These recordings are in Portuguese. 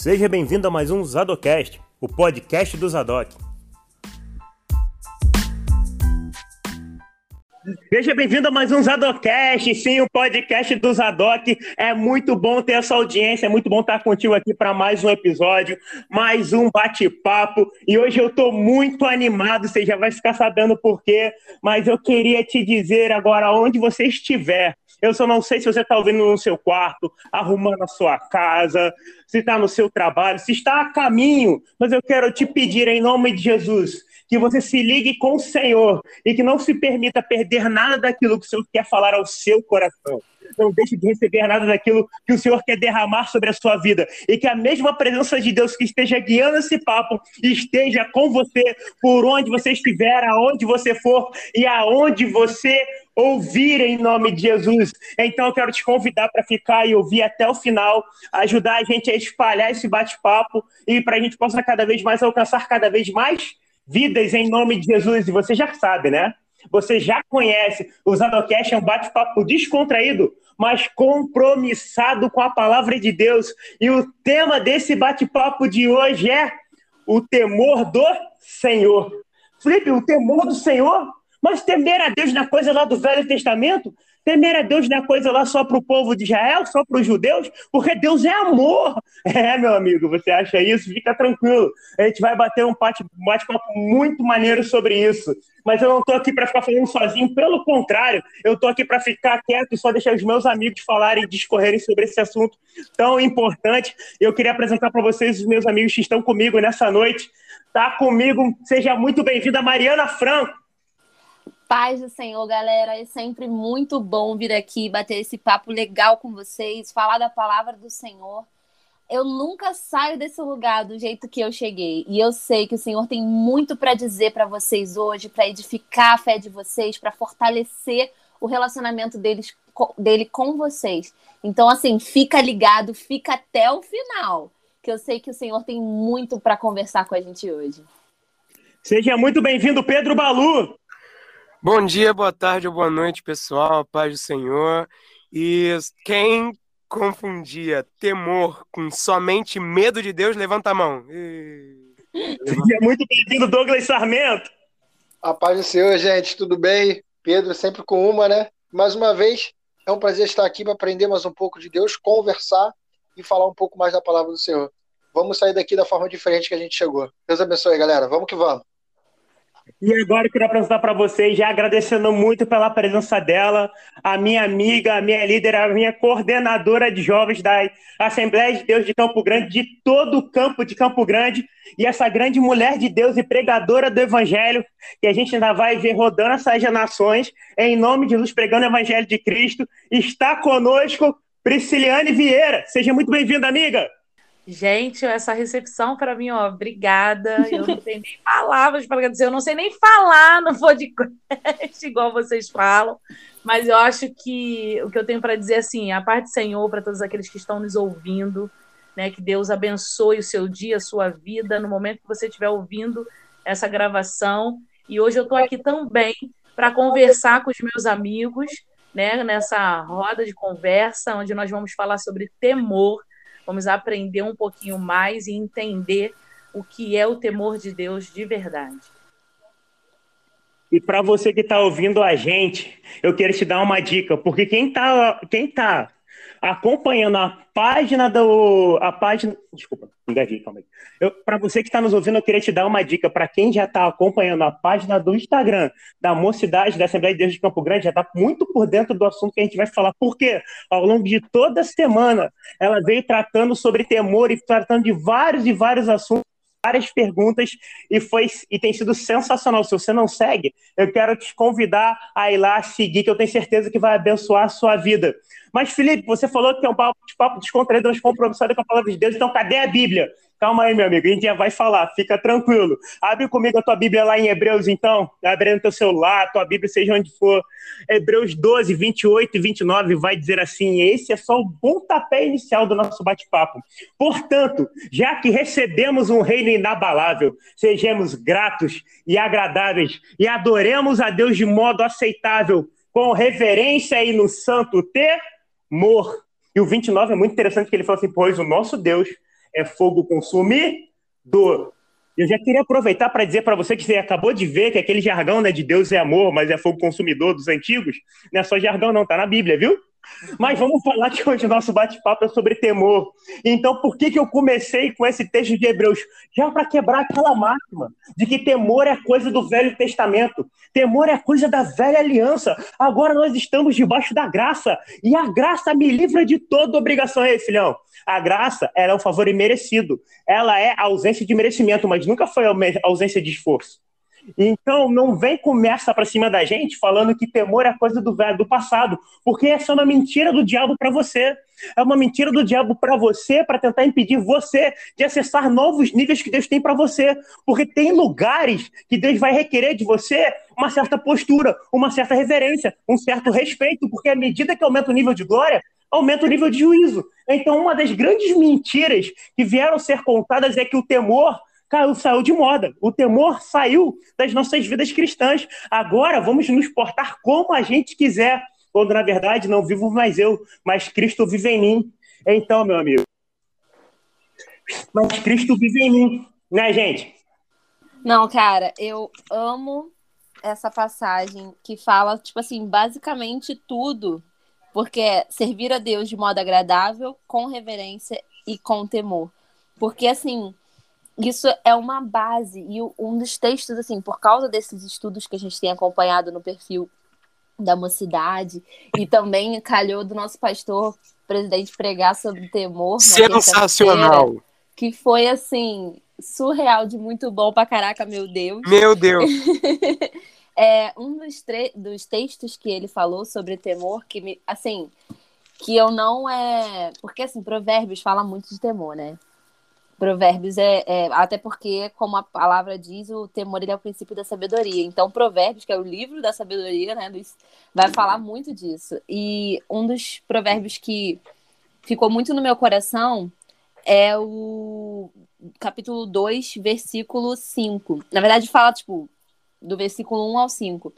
Seja bem-vindo a mais um Zadocast, o podcast do Zadok. Seja bem-vindo a mais um Zadocast, sim, o podcast do Zadok. É muito bom ter essa audiência, é muito bom estar contigo aqui para mais um episódio, mais um bate-papo. E hoje eu estou muito animado, você já vai ficar sabendo por quê, mas eu queria te dizer agora, onde você estiver, eu só não sei se você está ouvindo no seu quarto, arrumando a sua casa, se está no seu trabalho, se está a caminho, mas eu quero te pedir em nome de Jesus que você se ligue com o Senhor e que não se permita perder nada daquilo que o Senhor quer falar ao seu coração. Não deixe de receber nada daquilo que o Senhor quer derramar sobre a sua vida. E que a mesma presença de Deus que esteja guiando esse papo esteja com você por onde você estiver, aonde você for e aonde você ouvir em nome de Jesus. Então eu quero te convidar para ficar e ouvir até o final, ajudar a gente a espalhar esse bate-papo e para a gente possa cada vez mais alcançar cada vez mais vidas em nome de Jesus. E você já sabe, né? Você já conhece. O Zadocast é um bate-papo descontraído, mas compromissado com a palavra de Deus. E o tema desse bate-papo de hoje é o temor do Senhor. Felipe, o temor do Senhor? Mas temer a Deus na coisa lá do Velho Testamento? Temer a Deus não é coisa lá só para o povo de Israel, só para os judeus, porque Deus é amor. É, meu amigo, você acha isso? Fica tranquilo. A gente vai bater um bate-papo muito maneiro sobre isso. Mas eu não estou aqui para ficar falando sozinho, pelo contrário, eu estou aqui para ficar quieto e só deixar os meus amigos falarem e discorrerem sobre esse assunto tão importante. Eu queria apresentar para vocês os meus amigos que estão comigo nessa noite. Tá comigo, seja muito bem-vinda, Mariana Franco. Paz do Senhor, galera. É sempre muito bom vir aqui bater esse papo legal com vocês, falar da palavra do Senhor. Eu nunca saio desse lugar do jeito que eu cheguei. E eu sei que o Senhor tem muito para dizer para vocês hoje, para edificar a fé de vocês, para fortalecer o relacionamento deles, dele com vocês. Então, assim, fica ligado, fica até o final, que eu sei que o Senhor tem muito para conversar com a gente hoje. Seja muito bem-vindo, Pedro Balu. Bom dia, boa tarde ou boa noite, pessoal. Paz do Senhor. E quem confundia temor com somente medo de Deus, levanta a mão. E... É muito bem-vindo, Douglas Sarmento. A paz do Senhor, gente. Tudo bem? Pedro sempre com uma, né? Mais uma vez, é um prazer estar aqui para aprender mais um pouco de Deus, conversar e falar um pouco mais da palavra do Senhor. Vamos sair daqui da forma diferente que a gente chegou. Deus abençoe, galera. Vamos que vamos. E agora eu queria apresentar para vocês, já agradecendo muito pela presença dela, a minha amiga, a minha líder, a minha coordenadora de jovens da Assembleia de Deus de Campo Grande, de todo o campo de Campo Grande, e essa grande mulher de Deus e pregadora do Evangelho, que a gente ainda vai ver rodando essas nações, em nome de Jesus, pregando o Evangelho de Cristo, está conosco Prisciliane Vieira. Seja muito bem-vinda, amiga! Gente, essa recepção para mim, ó, obrigada. Eu não tenho nem palavras para dizer, eu não sei nem falar no podcast igual vocês falam, mas eu acho que o que eu tenho para dizer assim, a parte do Senhor para todos aqueles que estão nos ouvindo, né, que Deus abençoe o seu dia, a sua vida no momento que você estiver ouvindo essa gravação. E hoje eu estou aqui também para conversar com os meus amigos, né, nessa roda de conversa onde nós vamos falar sobre temor Vamos aprender um pouquinho mais e entender o que é o temor de Deus de verdade. E para você que está ouvindo a gente, eu quero te dar uma dica, porque quem está quem tá acompanhando a página do. A página. Desculpa, calma aí. Para você que está nos ouvindo, eu queria te dar uma dica. Para quem já está acompanhando a página do Instagram da Mocidade da Assembleia de Deus de Campo Grande, já está muito por dentro do assunto que a gente vai falar. Porque ao longo de toda a semana, ela veio tratando sobre temor e tratando de vários e vários assuntos várias perguntas e foi e tem sido sensacional. Se você não segue, eu quero te convidar a ir lá seguir, que eu tenho certeza que vai abençoar a sua vida. Mas, Felipe, você falou que é um papo, papo descontraído, mas compromissado com a palavra de Deus. Então, cadê a Bíblia? Calma aí, meu amigo, a gente já vai falar, fica tranquilo. Abre comigo a tua Bíblia lá em Hebreus, então. Abre no teu celular, tua Bíblia, seja onde for. Hebreus 12, 28 e 29 vai dizer assim: esse é só o pontapé inicial do nosso bate-papo. Portanto, já que recebemos um reino inabalável, sejamos gratos e agradáveis e adoremos a Deus de modo aceitável, com reverência e no santo temor. E o 29 é muito interessante que ele fala assim: pois o nosso Deus é fogo consumidor. Eu já queria aproveitar para dizer para você que você acabou de ver que aquele jargão né, de Deus é amor, mas é fogo consumidor dos antigos, não é só jargão, não, tá na Bíblia, viu? Mas vamos falar que hoje o nosso bate-papo é sobre temor. Então, por que, que eu comecei com esse texto de Hebreus? Já para quebrar aquela máxima de que temor é coisa do Velho Testamento, temor é coisa da velha aliança. Agora nós estamos debaixo da graça, e a graça me livra de toda obrigação. Ei, filhão, a graça é um favor imerecido. Ela é ausência de merecimento, mas nunca foi ausência de esforço. Então, não vem começa para cima da gente falando que temor é coisa do velho, do passado, porque essa é uma mentira do diabo para você. É uma mentira do diabo para você, para tentar impedir você de acessar novos níveis que Deus tem para você. Porque tem lugares que Deus vai requerer de você uma certa postura, uma certa reverência, um certo respeito, porque à medida que aumenta o nível de glória, aumenta o nível de juízo. Então, uma das grandes mentiras que vieram ser contadas é que o temor caiu, saiu de moda. O temor saiu das nossas vidas cristãs. Agora vamos nos portar como a gente quiser, quando na verdade não vivo mais eu, mas Cristo vive em mim. Então, meu amigo, mas Cristo vive em mim, né, gente? Não, cara, eu amo essa passagem que fala, tipo assim, basicamente tudo, porque é servir a Deus de modo agradável, com reverência e com temor. Porque, assim, isso é uma base e um dos textos assim por causa desses estudos que a gente tem acompanhado no perfil da mocidade e também calhou do nosso pastor presidente pregar sobre temor sensacional. que foi assim surreal de muito bom pra caraca meu Deus. Meu Deus. É um dos, dos textos que ele falou sobre temor que me assim que eu não é porque assim provérbios fala muito de temor né Provérbios é, é, até porque, como a palavra diz, o temor ele é o princípio da sabedoria. Então, Provérbios, que é o livro da sabedoria, né, Luiz, vai falar muito disso. E um dos provérbios que ficou muito no meu coração é o capítulo 2, versículo 5. Na verdade, fala, tipo, do versículo 1 ao 5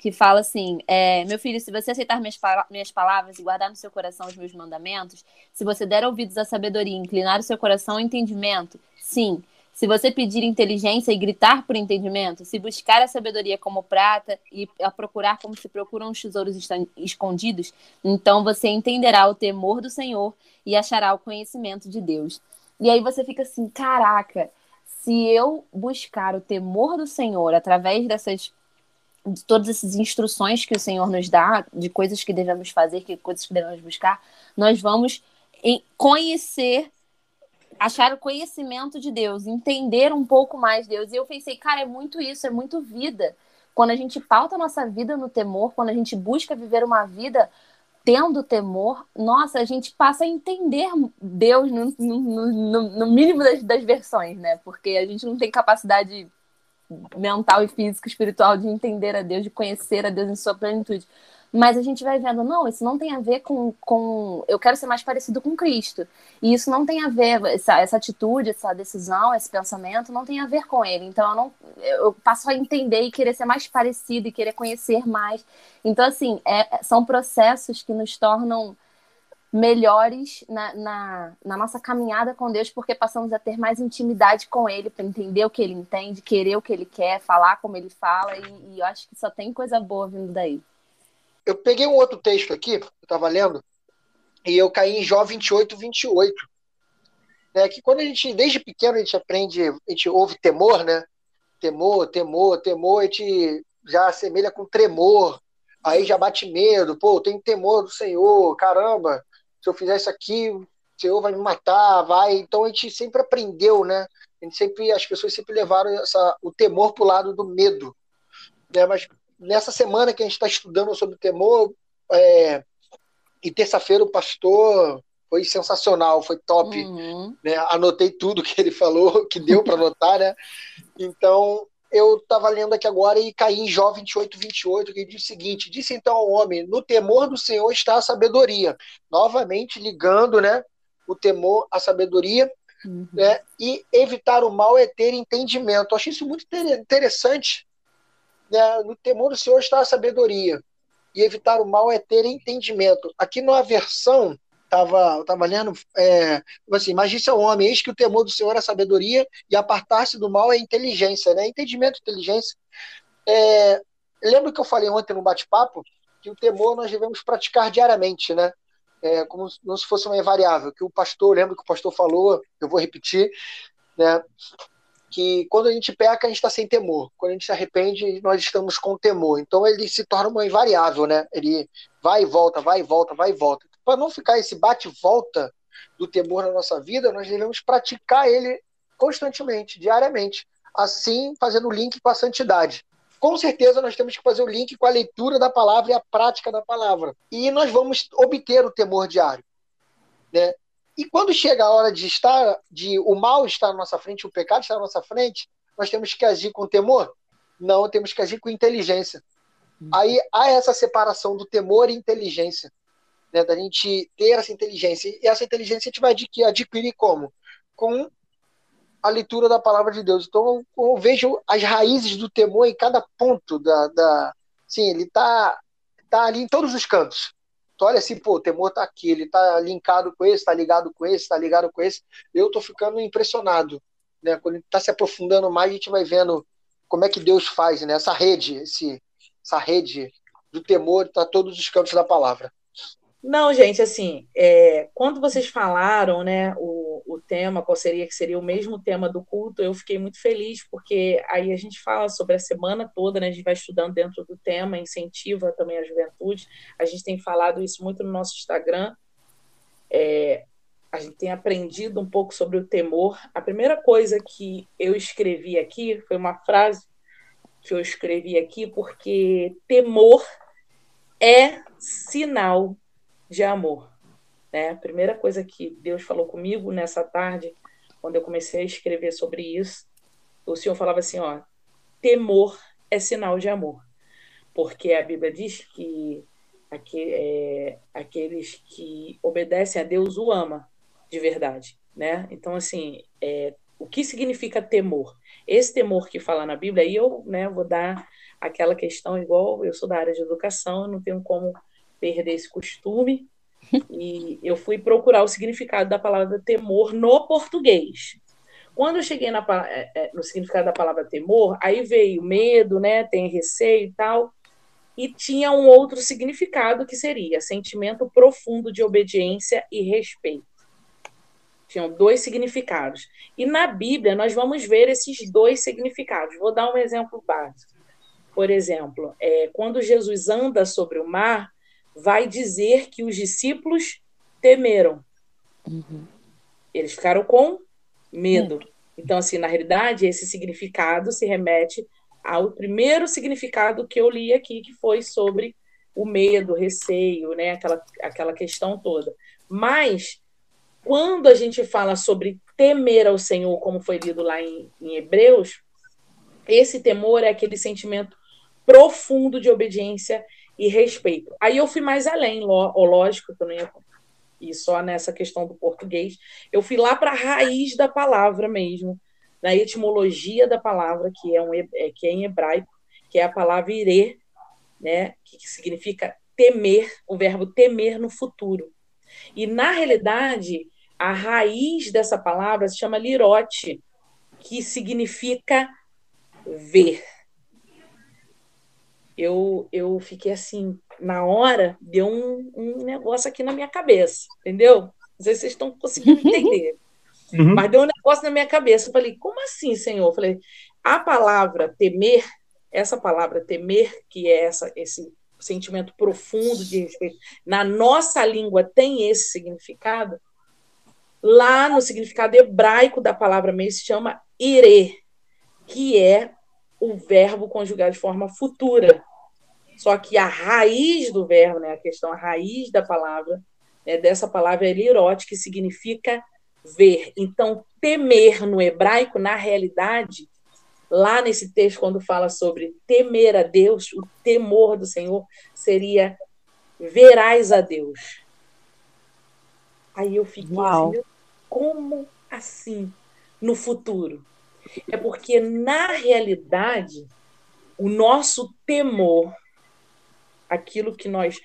que fala assim: é, Meu filho, se você aceitar minhas, minhas palavras e guardar no seu coração os meus mandamentos, se você der ouvidos à sabedoria inclinar o seu coração ao entendimento, sim. Se você pedir inteligência e gritar por entendimento, se buscar a sabedoria como prata e a procurar como se procuram os tesouros escondidos, então você entenderá o temor do Senhor e achará o conhecimento de Deus. E aí você fica assim: caraca, se eu buscar o temor do Senhor através dessas de todas essas instruções que o Senhor nos dá, de coisas que devemos fazer, que coisas que devemos buscar, nós vamos conhecer, achar o conhecimento de Deus, entender um pouco mais Deus. E eu pensei, cara, é muito isso, é muito vida. Quando a gente pauta a nossa vida no temor, quando a gente busca viver uma vida tendo temor, nossa, a gente passa a entender Deus no, no, no, no mínimo das, das versões, né? Porque a gente não tem capacidade mental e físico, espiritual de entender a Deus, de conhecer a Deus em sua plenitude. Mas a gente vai vendo, não, isso não tem a ver com, com. Eu quero ser mais parecido com Cristo. E isso não tem a ver, essa, essa atitude, essa decisão, esse pensamento, não tem a ver com ele. Então eu, não, eu passo a entender e querer ser mais parecido e querer conhecer mais. Então, assim, é, são processos que nos tornam melhores na, na, na, nossa caminhada com Deus, porque passamos a ter mais intimidade com Ele, para entender o que Ele entende, querer o que Ele quer, falar como Ele fala, e, e, eu acho que só tem coisa boa vindo daí. Eu peguei um outro texto aqui, eu estava lendo, e eu caí em Jó 28, 28. Né, que quando a gente, desde pequeno, a gente aprende, a gente ouve temor, né? Temor, temor, temor, a gente já assemelha com tremor, aí já bate medo, pô, tenho temor do Senhor, caramba, se eu fizer isso aqui, o Senhor vai me matar, vai. Então a gente sempre aprendeu, né? A gente sempre, as pessoas sempre levaram essa, o temor para o lado do medo. Né? Mas nessa semana que a gente está estudando sobre temor, é, e terça-feira o pastor foi sensacional, foi top. Uhum. Né? Anotei tudo que ele falou, que deu para anotar, né? Então, eu estava lendo aqui agora e caí em Jó 28, 28, que diz o seguinte: Disse então ao homem: No temor do Senhor está a sabedoria. Novamente ligando né, o temor à sabedoria. Uhum. Né, e evitar o mal é ter entendimento. Eu achei isso muito interessante. Né? No temor do Senhor está a sabedoria. E evitar o mal é ter entendimento. Aqui na versão tava, eu tava lendo, é, assim, mas disse ao homem, eis que o temor do Senhor é sabedoria e apartar-se do mal é inteligência, né? Entendimento, inteligência. É, que eu falei ontem no bate-papo que o temor nós devemos praticar diariamente, né? É, como, como se fosse uma invariável, que o pastor, lembra que o pastor falou, eu vou repetir, né? que quando a gente peca, a gente está sem temor. Quando a gente se arrepende, nós estamos com temor. Então ele se torna uma invariável, né? Ele vai e volta, vai e volta, vai e volta. Para não ficar esse bate-volta do temor na nossa vida, nós devemos praticar ele constantemente, diariamente. Assim, fazendo o link com a santidade. Com certeza, nós temos que fazer o link com a leitura da palavra e a prática da palavra. E nós vamos obter o temor diário. Né? E quando chega a hora de estar, de o mal estar na nossa frente, o pecado estar na nossa frente, nós temos que agir com temor? Não, temos que agir com inteligência. Hum. Aí há essa separação do temor e inteligência, né? Da gente ter essa inteligência. E essa inteligência a gente vai adquirir, adquirir como? Com a leitura da palavra de Deus. Então eu, vejo as raízes do temor em cada ponto da, da sim, ele está tá ali em todos os cantos tu olha assim, pô, o temor tá aqui, ele tá linkado com esse, tá ligado com esse, tá ligado com esse. Eu tô ficando impressionado, né? Quando ele tá se aprofundando mais, a gente vai vendo como é que Deus faz, né? Essa rede, esse, essa rede do temor tá todos os campos da palavra. Não, gente, assim, é, quando vocês falaram, né, o, o tema, qual seria que seria o mesmo tema do culto, eu fiquei muito feliz, porque aí a gente fala sobre a semana toda, né, a gente vai estudando dentro do tema, incentiva também a juventude, a gente tem falado isso muito no nosso Instagram, é, a gente tem aprendido um pouco sobre o temor. A primeira coisa que eu escrevi aqui foi uma frase que eu escrevi aqui, porque temor é sinal de amor. Né? A primeira coisa que Deus falou comigo nessa tarde, quando eu comecei a escrever sobre isso, o Senhor falava assim: ó, temor é sinal de amor. Porque a Bíblia diz que é, aqueles que obedecem a Deus o ama de verdade. Né? Então, assim, é, o que significa temor? Esse temor que fala na Bíblia, aí eu né, vou dar aquela questão, igual eu sou da área de educação, eu não tenho como perder esse costume. E eu fui procurar o significado da palavra temor no português. Quando eu cheguei na, é, é, no significado da palavra temor, aí veio medo, né? Tem receio e tal. E tinha um outro significado que seria sentimento profundo de obediência e respeito. Tinham dois significados. E na Bíblia nós vamos ver esses dois significados. Vou dar um exemplo básico. Por exemplo, é, quando Jesus anda sobre o mar, vai dizer que os discípulos temeram. Uhum. Eles ficaram com medo. Uhum. Então, assim, na realidade, esse significado se remete ao primeiro significado que eu li aqui, que foi sobre o medo, o receio, né? aquela, aquela questão toda. Mas, quando a gente fala sobre temer ao Senhor, como foi lido lá em, em Hebreus, esse temor é aquele sentimento profundo de obediência e respeito. Aí eu fui mais além, lógico que eu não ia ir só nessa questão do português, eu fui lá para a raiz da palavra mesmo, na etimologia da palavra, que é, um, é, que é em hebraico, que é a palavra ire, né, que significa temer, o verbo temer no futuro. E, na realidade, a raiz dessa palavra se chama lirote, que significa ver eu, eu fiquei assim, na hora, deu um, um negócio aqui na minha cabeça, entendeu? Não sei se vocês estão conseguindo entender. Uhum. Mas deu um negócio na minha cabeça. Eu falei, como assim, Senhor? Eu falei, a palavra temer, essa palavra temer, que é essa, esse sentimento profundo de respeito, na nossa língua tem esse significado. Lá no significado hebraico da palavra mesmo se chama ire, que é o verbo conjugado de forma futura. Só que a raiz do verbo, né, a questão, a raiz da palavra, né, dessa palavra é lirote, que significa ver. Então, temer no hebraico, na realidade, lá nesse texto, quando fala sobre temer a Deus, o temor do Senhor seria verás a Deus. Aí eu fiquei Uau. assim, como assim no futuro? É porque, na realidade, o nosso temor aquilo que nós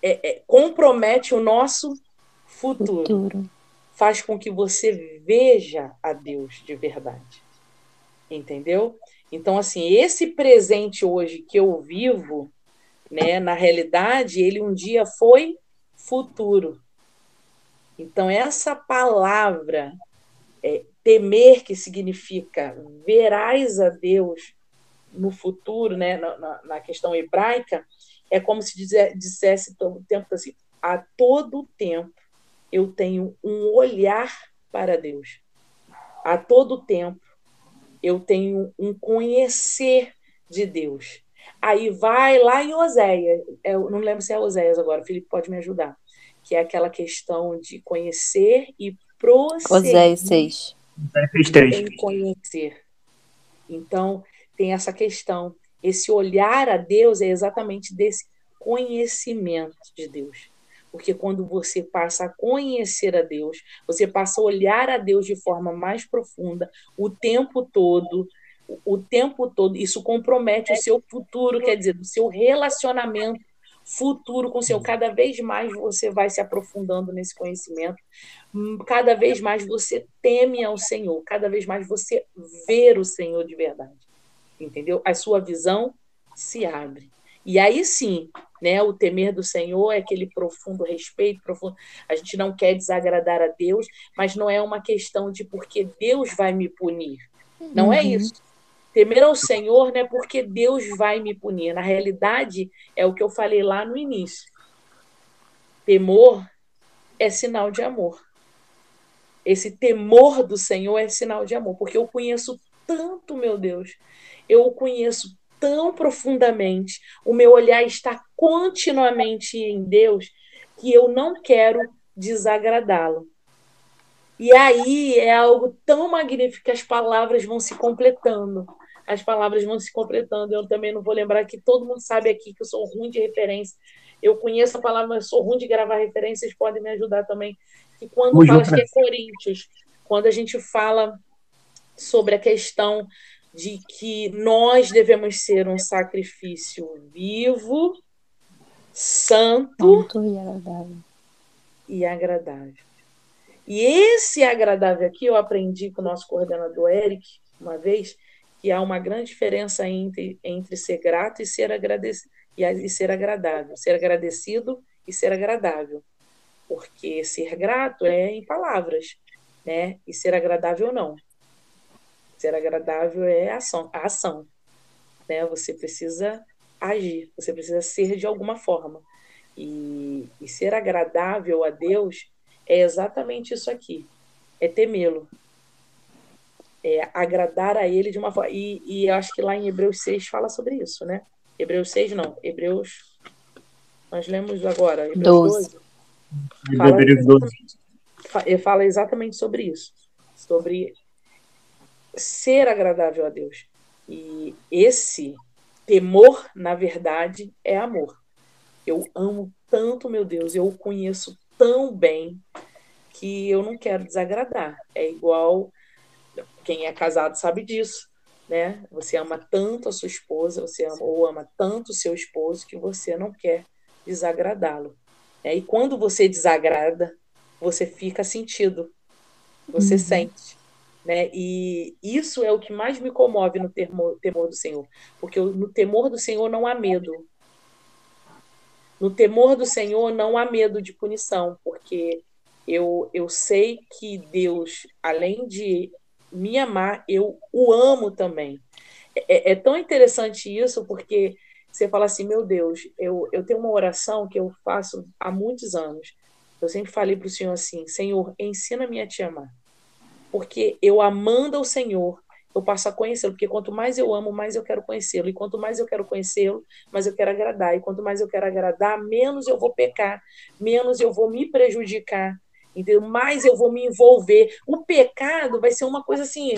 é, é, compromete o nosso futuro. futuro. Faz com que você veja a Deus de verdade. Entendeu? Então, assim, esse presente hoje que eu vivo, né, na realidade, ele um dia foi futuro. Então, essa palavra, é, temer, que significa verás a Deus no futuro, né, na, na questão hebraica, é como se dizer, dissesse todo o tempo assim, a todo tempo eu tenho um olhar para Deus. A todo tempo eu tenho um conhecer de Deus. Aí vai lá em Oséias, eu não lembro se é Oséias agora, o Felipe pode me ajudar, que é aquela questão de conhecer e prosseguir. Oséias 6. Em conhecer. Então, tem essa questão. Esse olhar a Deus é exatamente desse conhecimento de Deus. Porque quando você passa a conhecer a Deus, você passa a olhar a Deus de forma mais profunda o tempo todo, o tempo todo, isso compromete o seu futuro, quer dizer, o seu relacionamento futuro com o seu. Cada vez mais você vai se aprofundando nesse conhecimento, cada vez mais você teme ao Senhor, cada vez mais você vê o Senhor de verdade. Entendeu? A sua visão se abre. E aí sim, né, o temer do Senhor é aquele profundo respeito, profundo. A gente não quer desagradar a Deus, mas não é uma questão de porque Deus vai me punir. Não é uhum. é isso. Temer ao Senhor não é porque Deus vai me punir. Na realidade, é o que eu falei lá no início. Temor é sinal de amor. Esse temor do Senhor é sinal de amor, porque eu conheço tanto, meu Deus. Eu o conheço tão profundamente, o meu olhar está continuamente em Deus, que eu não quero desagradá-lo. E aí é algo tão magnífico que as palavras vão se completando. As palavras vão se completando. Eu também não vou lembrar que todo mundo sabe aqui que eu sou ruim de referência. Eu conheço a palavra, mas sou ruim de gravar referências, podem me ajudar também. Que quando fala, que é Coríntios, quando a gente fala sobre a questão de que nós devemos ser um sacrifício vivo, santo, santo e agradável. E agradável. E esse agradável aqui eu aprendi com o nosso coordenador Eric uma vez que há uma grande diferença entre, entre ser grato e ser agradecido e ser agradável, ser agradecido e ser agradável, porque ser grato é em palavras, né? E ser agradável não. Ser agradável é a ação, a ação. Né? Você precisa agir, você precisa ser de alguma forma. E, e ser agradável a Deus é exatamente isso aqui: é temê-lo. É agradar a Ele de uma forma. E, e eu acho que lá em Hebreus 6 fala sobre isso, né? Hebreus 6 não, Hebreus. Nós lemos agora, Hebreus 12. 12. Fala, exatamente, fala exatamente sobre isso. Sobre ser agradável a Deus. E esse temor, na verdade, é amor. Eu amo tanto meu Deus, eu o conheço tão bem que eu não quero desagradar. É igual quem é casado sabe disso, né? Você ama tanto a sua esposa, você ama ou ama tanto o seu esposo que você não quer desagradá-lo. É, e quando você desagrada, você fica sentido, você uhum. sente. Né? E isso é o que mais me comove no temor, temor do Senhor, porque no temor do Senhor não há medo. No temor do Senhor não há medo de punição, porque eu, eu sei que Deus, além de me amar, eu o amo também. É, é tão interessante isso, porque você fala assim: meu Deus, eu, eu tenho uma oração que eu faço há muitos anos. Eu sempre falei para o Senhor assim: Senhor, ensina-me a te amar porque eu amando ao Senhor, eu passo a conhecê-lo, porque quanto mais eu amo, mais eu quero conhecê-lo, e quanto mais eu quero conhecê-lo, mais eu quero agradar, e quanto mais eu quero agradar, menos eu vou pecar, menos eu vou me prejudicar, entendeu? mais eu vou me envolver. O pecado vai ser uma coisa assim,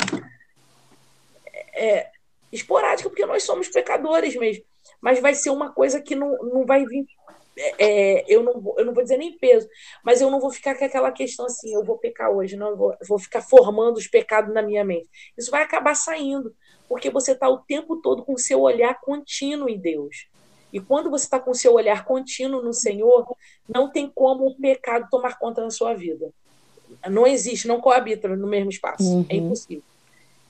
é, esporádica, porque nós somos pecadores mesmo, mas vai ser uma coisa que não, não vai vir é, eu, não vou, eu não vou dizer nem peso, mas eu não vou ficar com aquela questão assim, eu vou pecar hoje, não, vou, vou ficar formando os pecados na minha mente. Isso vai acabar saindo, porque você está o tempo todo com o seu olhar contínuo em Deus. E quando você está com o seu olhar contínuo no Senhor, não tem como o pecado tomar conta na sua vida. Não existe, não coabita no mesmo espaço. É uhum. É impossível.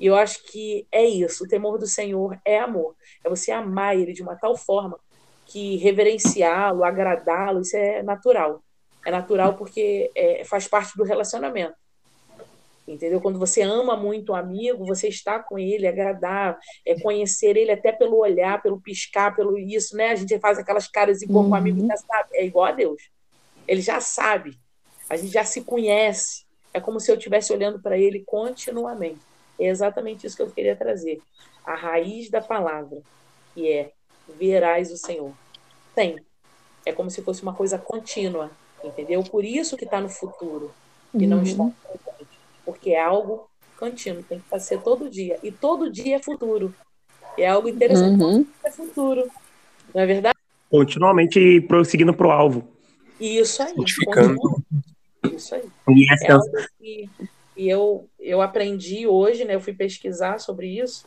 E eu acho que é isso. O temor do Senhor é amor. É você amar Ele de uma tal forma que reverenciá-lo, agradá-lo, isso é natural. É natural porque é, faz parte do relacionamento. Entendeu? Quando você ama muito um amigo, você está com ele, é agradar, é conhecer ele até pelo olhar, pelo piscar, pelo isso, né? A gente faz aquelas caras igual uhum. com o amigo já sabe, é igual a Deus. Ele já sabe. A gente já se conhece. É como se eu estivesse olhando para ele continuamente. É exatamente isso que eu queria trazer. A raiz da palavra, que é verás o Senhor. Tem. É como se fosse uma coisa contínua, entendeu? Por isso que está no futuro e uhum. não está no presente porque é algo contínuo, tem que fazer todo dia. E todo dia é futuro. É algo interessante. Uhum. É futuro. Não é verdade? Continuamente prosseguindo para o alvo. Isso aí. Isso aí. E, é algo que, e eu, eu aprendi hoje, né? Eu fui pesquisar sobre isso.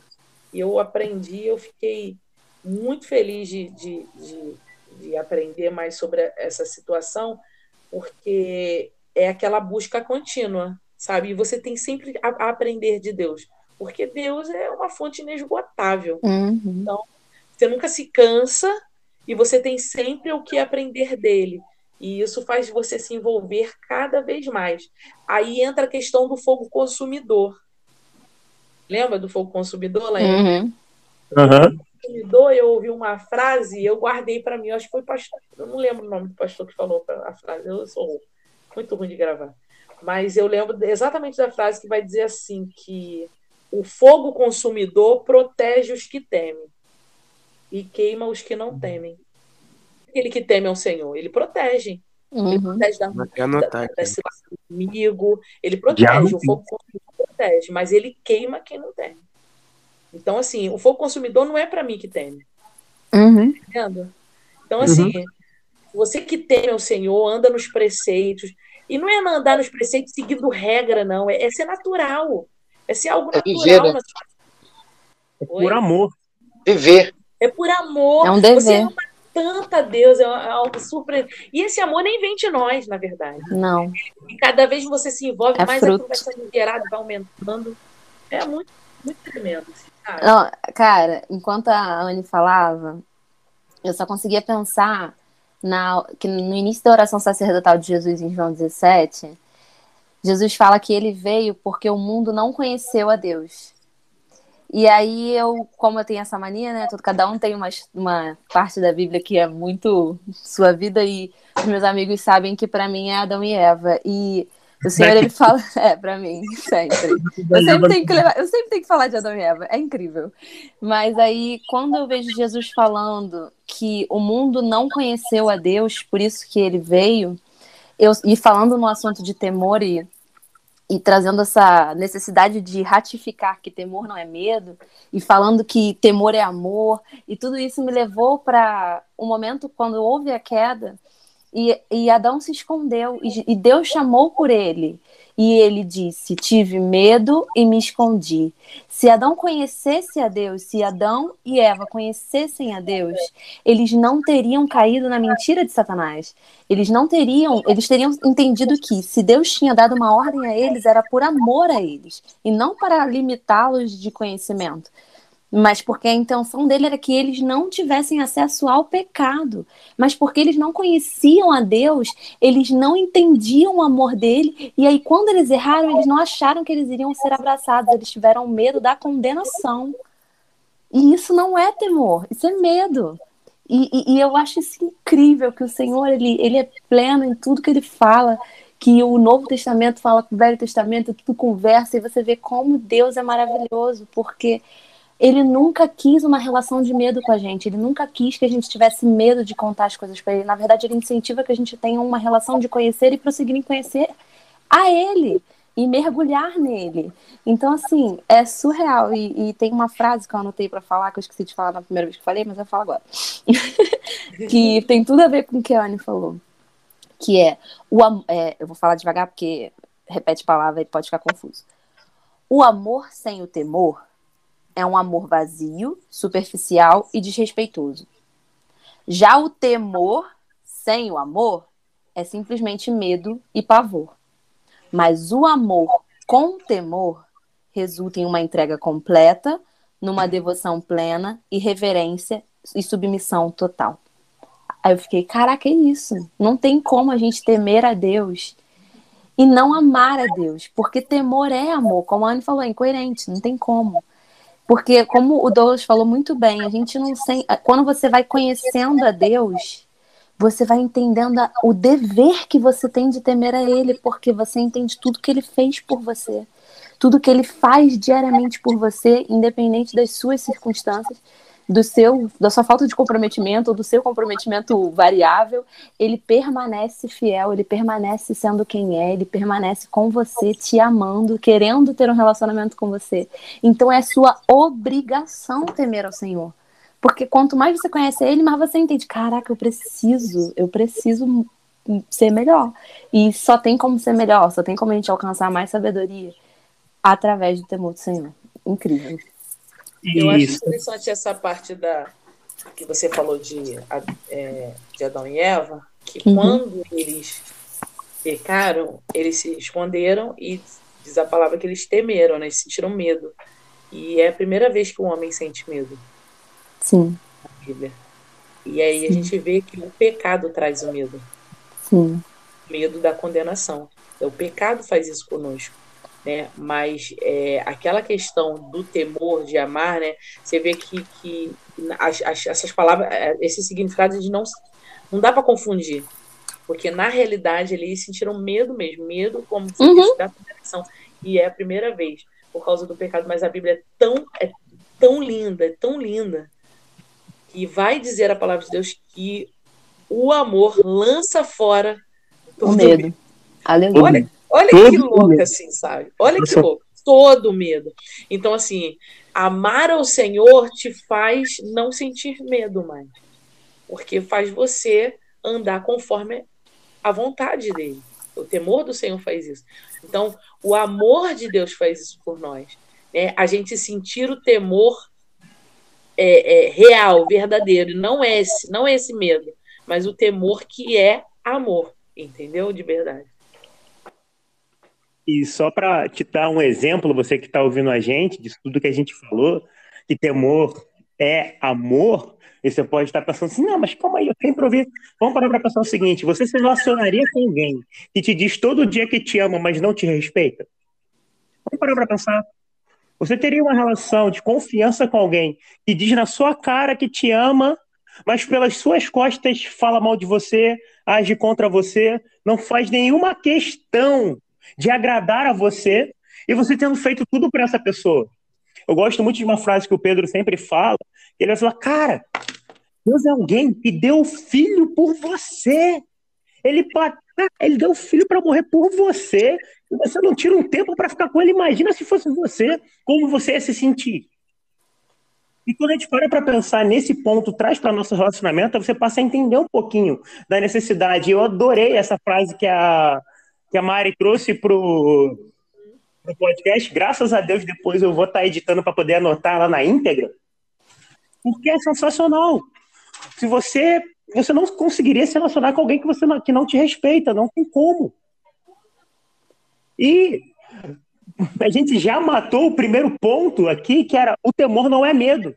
E eu aprendi, eu fiquei muito feliz de, de, de, de aprender mais sobre essa situação, porque é aquela busca contínua sabe? E você tem sempre a, a, aprender de Deus, porque Deus é uma fonte inesgotável. Uhum. Então, você nunca se cansa e você tem sempre o que aprender dele. E isso faz você se envolver cada vez mais. Aí entra a questão do fogo consumidor. Lembra do fogo consumidor, Laine? Uhum. Uhum. Consumidor, eu ouvi uma frase, eu guardei para mim, acho que foi pastor, eu não lembro o nome do pastor que falou a frase, eu sou muito ruim de gravar. Mas eu lembro exatamente da frase que vai dizer assim que o fogo consumidor protege os que temem e queima os que não temem. Aquele que teme ao Senhor, ele protege. Uhum. Ele protege da, anotar, da, da do inimigo, ele protege, o fogo consumidor protege, mas ele queima quem não teme. Então, assim, o fogo consumidor não é para mim que teme. Uhum. Entendendo? Então, assim, uhum. você que teme ao Senhor, anda nos preceitos, e não é andar nos preceitos seguindo regra, não. É, é ser natural. É ser algo natural. É viver, né? É por amor. Viver. É por amor. É um dever. Você ama tanta Deus, é algo surpreendente. E esse amor nem vem de nós, na verdade. Não. E cada vez você se envolve, é mais fruto. aquilo vai sendo gerado, vai aumentando. É muito, muito tremendo. Assim, Não, cara, enquanto a Anne falava, eu só conseguia pensar na, que no início da oração sacerdotal de Jesus em João 17, Jesus fala que ele veio porque o mundo não conheceu a Deus. E aí eu, como eu tenho essa mania, né? Todo, cada um tem uma, uma parte da Bíblia que é muito sua vida e os meus amigos sabem que para mim é Adão e Eva. E o Senhor, ele fala. É, pra mim, sempre. Eu sempre, tenho que levar, eu sempre tenho que falar de Adão e Eva. É incrível. Mas aí, quando eu vejo Jesus falando que o mundo não conheceu a Deus, por isso que ele veio, eu, e falando no assunto de temor e, e trazendo essa necessidade de ratificar que temor não é medo, e falando que temor é amor, e tudo isso me levou para o um momento quando houve a queda e, e Adão se escondeu, e, e Deus chamou por ele. E ele disse: Tive medo e me escondi. Se Adão conhecesse a Deus, se Adão e Eva conhecessem a Deus, eles não teriam caído na mentira de Satanás. Eles não teriam, eles teriam entendido que se Deus tinha dado uma ordem a eles, era por amor a eles, e não para limitá-los de conhecimento mas porque a intenção dele era que eles não tivessem acesso ao pecado, mas porque eles não conheciam a Deus, eles não entendiam o amor dele, e aí quando eles erraram, eles não acharam que eles iriam ser abraçados, eles tiveram medo da condenação. E isso não é temor, isso é medo. E, e, e eu acho isso incrível que o Senhor ele, ele é pleno em tudo que ele fala, que o Novo Testamento fala com o Velho Testamento, tudo conversa, e você vê como Deus é maravilhoso, porque ele nunca quis uma relação de medo com a gente, ele nunca quis que a gente tivesse medo de contar as coisas para ele. Na verdade, ele incentiva que a gente tenha uma relação de conhecer e prosseguir em conhecer a ele e mergulhar nele. Então, assim, é surreal. E, e tem uma frase que eu anotei para falar, que eu esqueci de falar na primeira vez que falei, mas eu falo agora. que tem tudo a ver com o que a Anne falou. Que é, o é, eu vou falar devagar porque repete palavra e pode ficar confuso. O amor sem o temor é um amor vazio, superficial e desrespeitoso. Já o temor sem o amor é simplesmente medo e pavor. Mas o amor com temor resulta em uma entrega completa, numa devoção plena e reverência e submissão total. Aí eu fiquei, caraca, é isso. Não tem como a gente temer a Deus e não amar a Deus, porque temor é amor, como a Anne falou, é incoerente, não tem como. Porque, como o Douglas falou muito bem, a gente não sei. Quando você vai conhecendo a Deus, você vai entendendo a, o dever que você tem de temer a Ele, porque você entende tudo que Ele fez por você, tudo que Ele faz diariamente por você, independente das suas circunstâncias do seu, da sua falta de comprometimento ou do seu comprometimento variável, ele permanece fiel, ele permanece sendo quem é, ele permanece com você, te amando, querendo ter um relacionamento com você. Então é sua obrigação temer ao Senhor. Porque quanto mais você conhece ele, mais você entende, caraca, eu preciso, eu preciso ser melhor. E só tem como ser melhor, só tem como a gente alcançar mais sabedoria através do temor do Senhor. Incrível. Eu acho interessante essa parte da que você falou de, é, de Adão e Eva, que uhum. quando eles pecaram, eles se esconderam e diz a palavra que eles temeram, né? Eles sentiram medo. E é a primeira vez que um homem sente medo. Sim. Na Bíblia. E aí Sim. a gente vê que o pecado traz o medo. Sim. Medo da condenação. Então, o pecado faz isso conosco né? Mas é, aquela questão do temor de amar, né? Você vê que, que as, as, essas palavras, é, esses significados, não, não dá para confundir. Porque na realidade eles sentiram medo mesmo, medo como se uhum. da condenação. E é a primeira vez por causa do pecado, mas a Bíblia é tão, é tão linda, é tão linda, que vai dizer a palavra de Deus que o amor lança fora o medo. medo. Aleluia. Olha, Olha que louco, assim, sabe? Olha que louco. Todo medo. Então, assim, amar ao Senhor te faz não sentir medo mais. Porque faz você andar conforme a vontade dele. O temor do Senhor faz isso. Então, o amor de Deus faz isso por nós. Né? A gente sentir o temor é, é, real, verdadeiro. Não é esse, não é esse medo, mas o temor que é amor, entendeu? De verdade. E só para te dar um exemplo, você que está ouvindo a gente, disso tudo que a gente falou, que temor é amor, e você pode estar pensando assim, não, mas calma aí, eu sempre ouvi. Vamos parar para pensar o seguinte: você se relacionaria com alguém que te diz todo dia que te ama, mas não te respeita? Vamos parar para pensar. Você teria uma relação de confiança com alguém que diz na sua cara que te ama, mas pelas suas costas fala mal de você, age contra você, não faz nenhuma questão de agradar a você e você tendo feito tudo para essa pessoa. Eu gosto muito de uma frase que o Pedro sempre fala, ele vai falar, cara, Deus é alguém que deu o filho por você. Ele, ele deu o filho para morrer por você. E você não tira um tempo para ficar com ele. Imagina se fosse você, como você ia se sentir. E quando a gente para para pensar nesse ponto, traz para nosso relacionamento, você passa a entender um pouquinho da necessidade. Eu adorei essa frase que a, que a Mari trouxe pro, pro podcast. Graças a Deus, depois eu vou estar tá editando para poder anotar lá na íntegra. Porque é sensacional. Se você você não conseguiria se relacionar com alguém que você não, que não te respeita, não tem como. E a gente já matou o primeiro ponto aqui, que era o temor não é medo.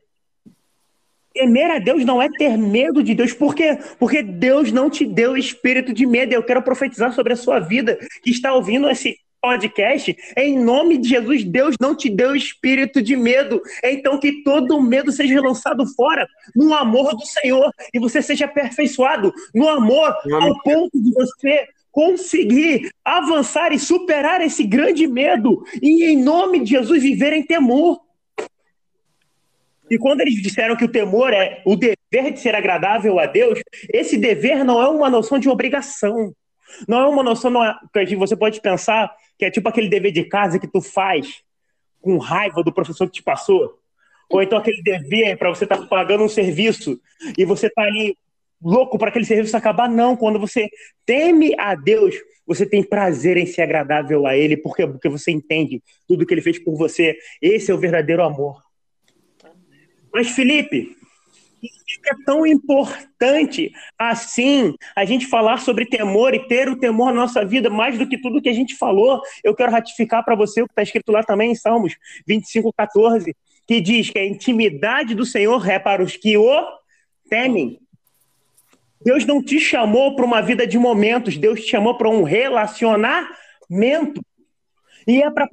Temer a Deus não é ter medo de Deus. Por quê? Porque Deus não te deu espírito de medo. Eu quero profetizar sobre a sua vida que está ouvindo esse podcast. Em nome de Jesus, Deus não te deu espírito de medo. Então que todo medo seja lançado fora no amor do Senhor e você seja aperfeiçoado no amor ao ponto de você conseguir avançar e superar esse grande medo e em nome de Jesus viver em temor. E quando eles disseram que o temor é o dever de ser agradável a Deus, esse dever não é uma noção de obrigação. Não é uma noção é, que você pode pensar que é tipo aquele dever de casa que tu faz com raiva do professor que te passou. Ou então aquele dever para você estar tá pagando um serviço e você tá ali louco para aquele serviço acabar. Não, quando você teme a Deus, você tem prazer em ser agradável a Ele, porque, porque você entende tudo que Ele fez por você. Esse é o verdadeiro amor. Mas, Felipe, é tão importante assim a gente falar sobre temor e ter o temor na nossa vida mais do que tudo que a gente falou. Eu quero ratificar para você o que está escrito lá também em Salmos 25, 14, que diz que a intimidade do Senhor é para os que o temem. Deus não te chamou para uma vida de momentos, Deus te chamou para um relacionamento. E é para,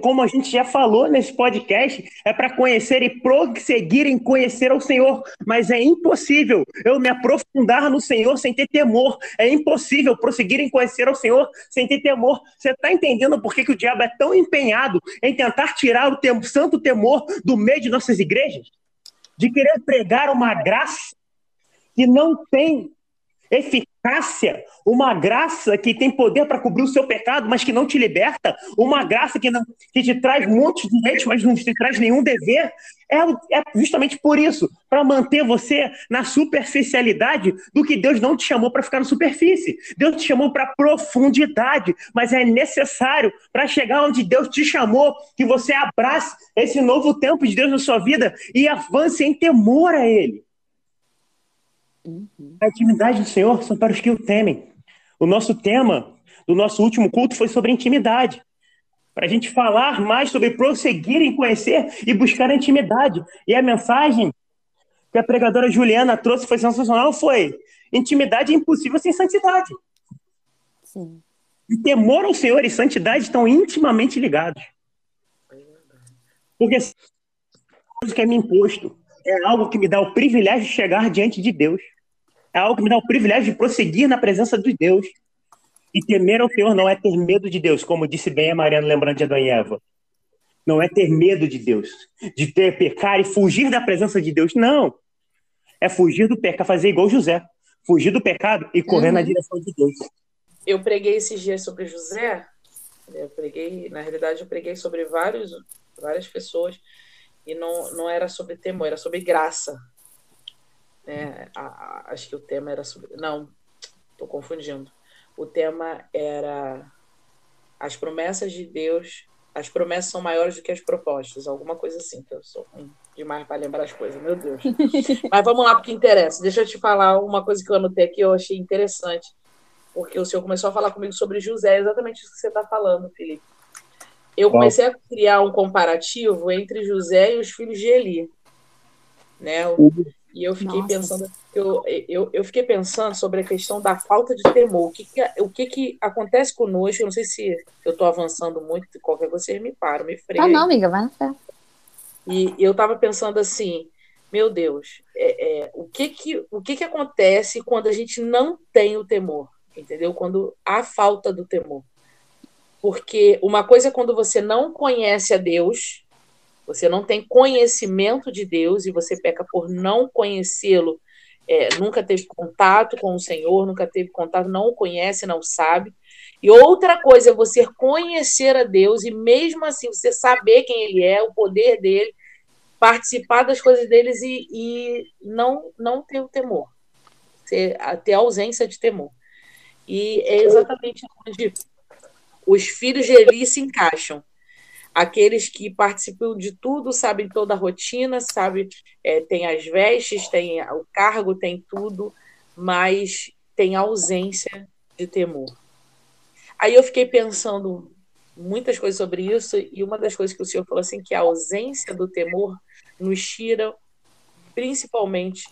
como a gente já falou nesse podcast, é para conhecer e prosseguir em conhecer ao Senhor. Mas é impossível eu me aprofundar no Senhor sem ter temor. É impossível prosseguir em conhecer ao Senhor sem ter temor. Você está entendendo por que, que o diabo é tão empenhado em tentar tirar o tem santo temor do meio de nossas igrejas? De querer pregar uma graça que não tem eficácia, uma graça que tem poder para cobrir o seu pecado, mas que não te liberta, uma graça que, não, que te traz muitos direitos, mas não te traz nenhum dever, é, é justamente por isso, para manter você na superficialidade do que Deus não te chamou para ficar na superfície. Deus te chamou para profundidade, mas é necessário para chegar onde Deus te chamou que você abrace esse novo tempo de Deus na sua vida e avance em temor a Ele. Uhum. A intimidade do Senhor são para os que o temem. O nosso tema do nosso último culto foi sobre intimidade. Para a gente falar mais sobre prosseguir em conhecer e buscar a intimidade. E a mensagem que a pregadora Juliana trouxe foi sensacional, foi intimidade é impossível sem santidade. Sim. E temor ao Senhor e santidade estão intimamente ligados. Porque que é me imposto é algo que me dá o privilégio de chegar diante de Deus. É algo que me dá o privilégio de prosseguir na presença de Deus. E temer ao Senhor não é ter medo de Deus, como disse bem a Mariana, lembrando de Adão e Eva. Não é ter medo de Deus, de ter pecar e fugir da presença de Deus. Não. É fugir do pecado, fazer igual José. Fugir do pecado e correr uhum. na direção de Deus. Eu preguei esses dias sobre José. Eu preguei, na realidade, eu preguei sobre vários, várias pessoas e não, não era sobre temor, era sobre graça. É, a, a, acho que o tema era sobre. Não, estou confundindo. O tema era as promessas de Deus. As promessas são maiores do que as propostas, alguma coisa assim, que eu sou demais para lembrar as coisas, meu Deus. Mas vamos lá porque interessa. Deixa eu te falar uma coisa que eu anotei aqui, eu achei interessante, porque o senhor começou a falar comigo sobre José, exatamente isso que você está falando, Felipe eu comecei a criar um comparativo entre José e os filhos de Eli. Né? E eu fiquei Nossa. pensando, eu, eu, eu fiquei pensando sobre a questão da falta de temor. O que, que, o que, que acontece conosco? Eu não sei se eu estou avançando muito, qualquer coisa vocês me param, me freiam. Ah, não, amiga, vai na fé. E eu estava pensando assim, meu Deus, é, é, o, que, que, o que, que acontece quando a gente não tem o temor? Entendeu? Quando há falta do temor. Porque uma coisa é quando você não conhece a Deus, você não tem conhecimento de Deus e você peca por não conhecê-lo, é, nunca teve contato com o Senhor, nunca teve contato, não o conhece, não sabe. E outra coisa é você conhecer a Deus e mesmo assim você saber quem Ele é, o poder dele, participar das coisas deles e, e não, não ter o temor, ter, ter ausência de temor. E é exatamente onde os filhos de Eli se encaixam. Aqueles que participam de tudo, sabem toda a rotina, sabem, é, tem as vestes, tem o cargo, tem tudo, mas tem ausência de temor. Aí eu fiquei pensando muitas coisas sobre isso, e uma das coisas que o senhor falou assim, que a ausência do temor nos tira principalmente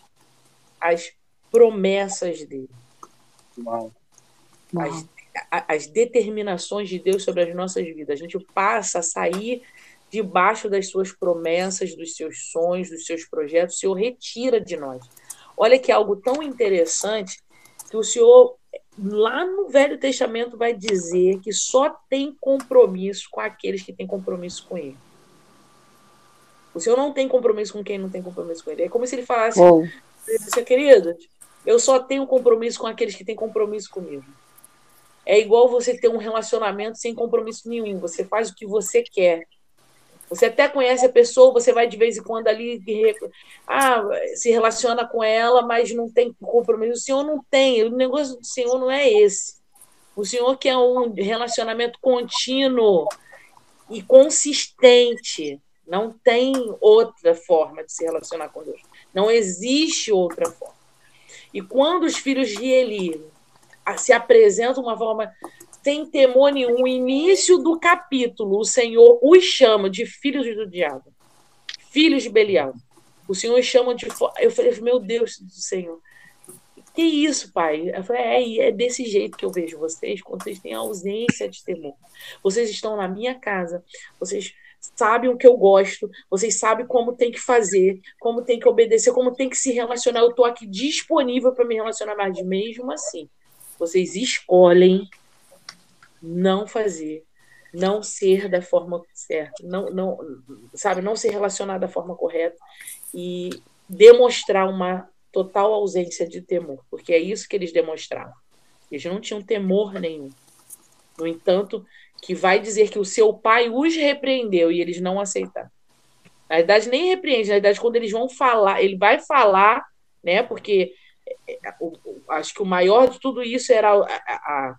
as promessas dele. Uau. As as determinações de Deus sobre as nossas vidas. A gente passa a sair debaixo das suas promessas, dos seus sonhos, dos seus projetos. O Senhor retira de nós. Olha que algo tão interessante que o Senhor, lá no Velho Testamento, vai dizer que só tem compromisso com aqueles que têm compromisso com Ele. O Senhor não tem compromisso com quem não tem compromisso com Ele. É como se Ele falasse, oh. querido, eu só tenho compromisso com aqueles que têm compromisso comigo. É igual você ter um relacionamento sem compromisso nenhum. Você faz o que você quer. Você até conhece a pessoa, você vai de vez em quando ali ah, se relaciona com ela, mas não tem compromisso. O Senhor não tem. O negócio do Senhor não é esse. O Senhor quer um relacionamento contínuo e consistente. Não tem outra forma de se relacionar com Deus. Não existe outra forma. E quando os filhos de Eli se apresentam de uma forma sem temor nenhum, início do capítulo, o Senhor os chama de filhos do diabo, filhos de Belial. O Senhor os chama de. Eu falei, meu Deus do Senhor. Que isso, pai? Eu falei, é, é desse jeito que eu vejo vocês, quando vocês têm ausência de temor. Vocês estão na minha casa, vocês sabem o que eu gosto, vocês sabem como tem que fazer, como tem que obedecer, como tem que se relacionar. Eu estou aqui disponível para me relacionar, mas mesmo assim, vocês escolhem não fazer, não ser da forma certa, não, não, sabe, não se relacionar da forma correta e demonstrar uma total ausência de temor, porque é isso que eles demonstravam. Eles não tinham temor nenhum. No entanto, que vai dizer que o seu pai os repreendeu e eles não aceitaram. Na verdade, nem repreende, na verdade, quando eles vão falar, ele vai falar, né? Porque acho que o maior de tudo isso era a, a,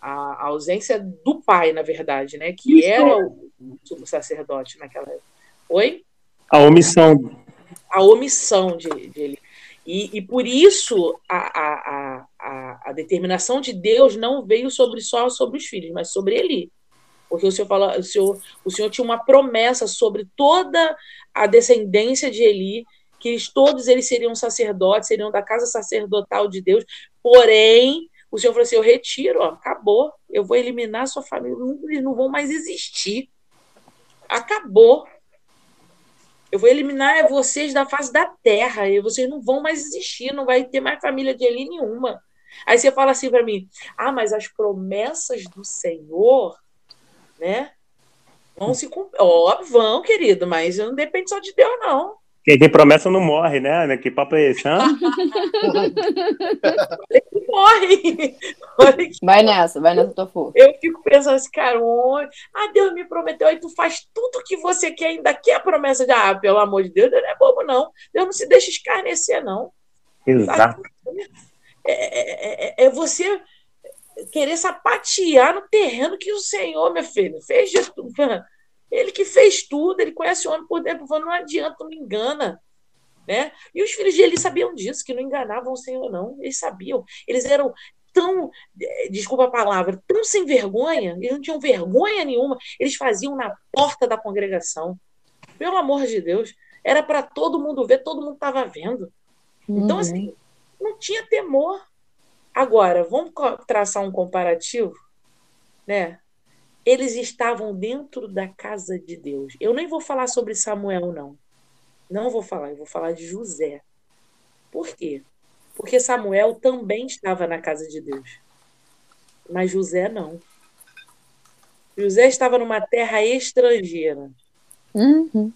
a ausência do pai, na verdade, né? Que era o, o sacerdote naquela época. Oi? A omissão. A omissão de, de ele. E, e por isso a, a, a, a, determinação de Deus não veio sobre só sobre os filhos, mas sobre ele. Porque o Senhor, fala, o, Senhor, o Senhor tinha uma promessa sobre toda a descendência de Eli, que eles, todos eles seriam sacerdotes, seriam da casa sacerdotal de Deus. Porém, o Senhor falou assim: eu retiro, ó, acabou, eu vou eliminar a sua família, eles não vão mais existir. Acabou. Eu vou eliminar vocês da face da terra, e vocês não vão mais existir, não vai ter mais família de Eli nenhuma. Aí você fala assim para mim: ah, mas as promessas do Senhor, né? Vão se cumprir. Óbvio, vão, querido, mas não depende só de Deus, não. Quem tem promessa não morre, né? Que papo é esse, hã? morre. Vai nessa, vai nessa, Tofu. Eu fico pensando assim, cara, ah, Deus me prometeu, aí tu faz tudo o que você quer, ainda quer a promessa de, ah, pelo amor de Deus, Deus não é bobo, não. Deus não se deixa escarnecer, não. Exato. É, é, é, é você querer sapatear no terreno que o Senhor, meu filho, fez de tudo. Ele que fez tudo, ele conhece o homem por dentro, não adianta, não me engana. Né? E os filhos de Eli sabiam disso, que não enganavam o Senhor, não. Eles sabiam. Eles eram tão, eh, desculpa a palavra, tão sem vergonha, eles não tinham vergonha nenhuma, eles faziam na porta da congregação. Pelo amor de Deus, era para todo mundo ver, todo mundo estava vendo. Então, uhum. assim, não tinha temor. Agora, vamos traçar um comparativo, né? Eles estavam dentro da casa de Deus. Eu nem vou falar sobre Samuel, não. Não vou falar, eu vou falar de José. Por quê? Porque Samuel também estava na casa de Deus. Mas José não. José estava numa terra estrangeira. Uhum.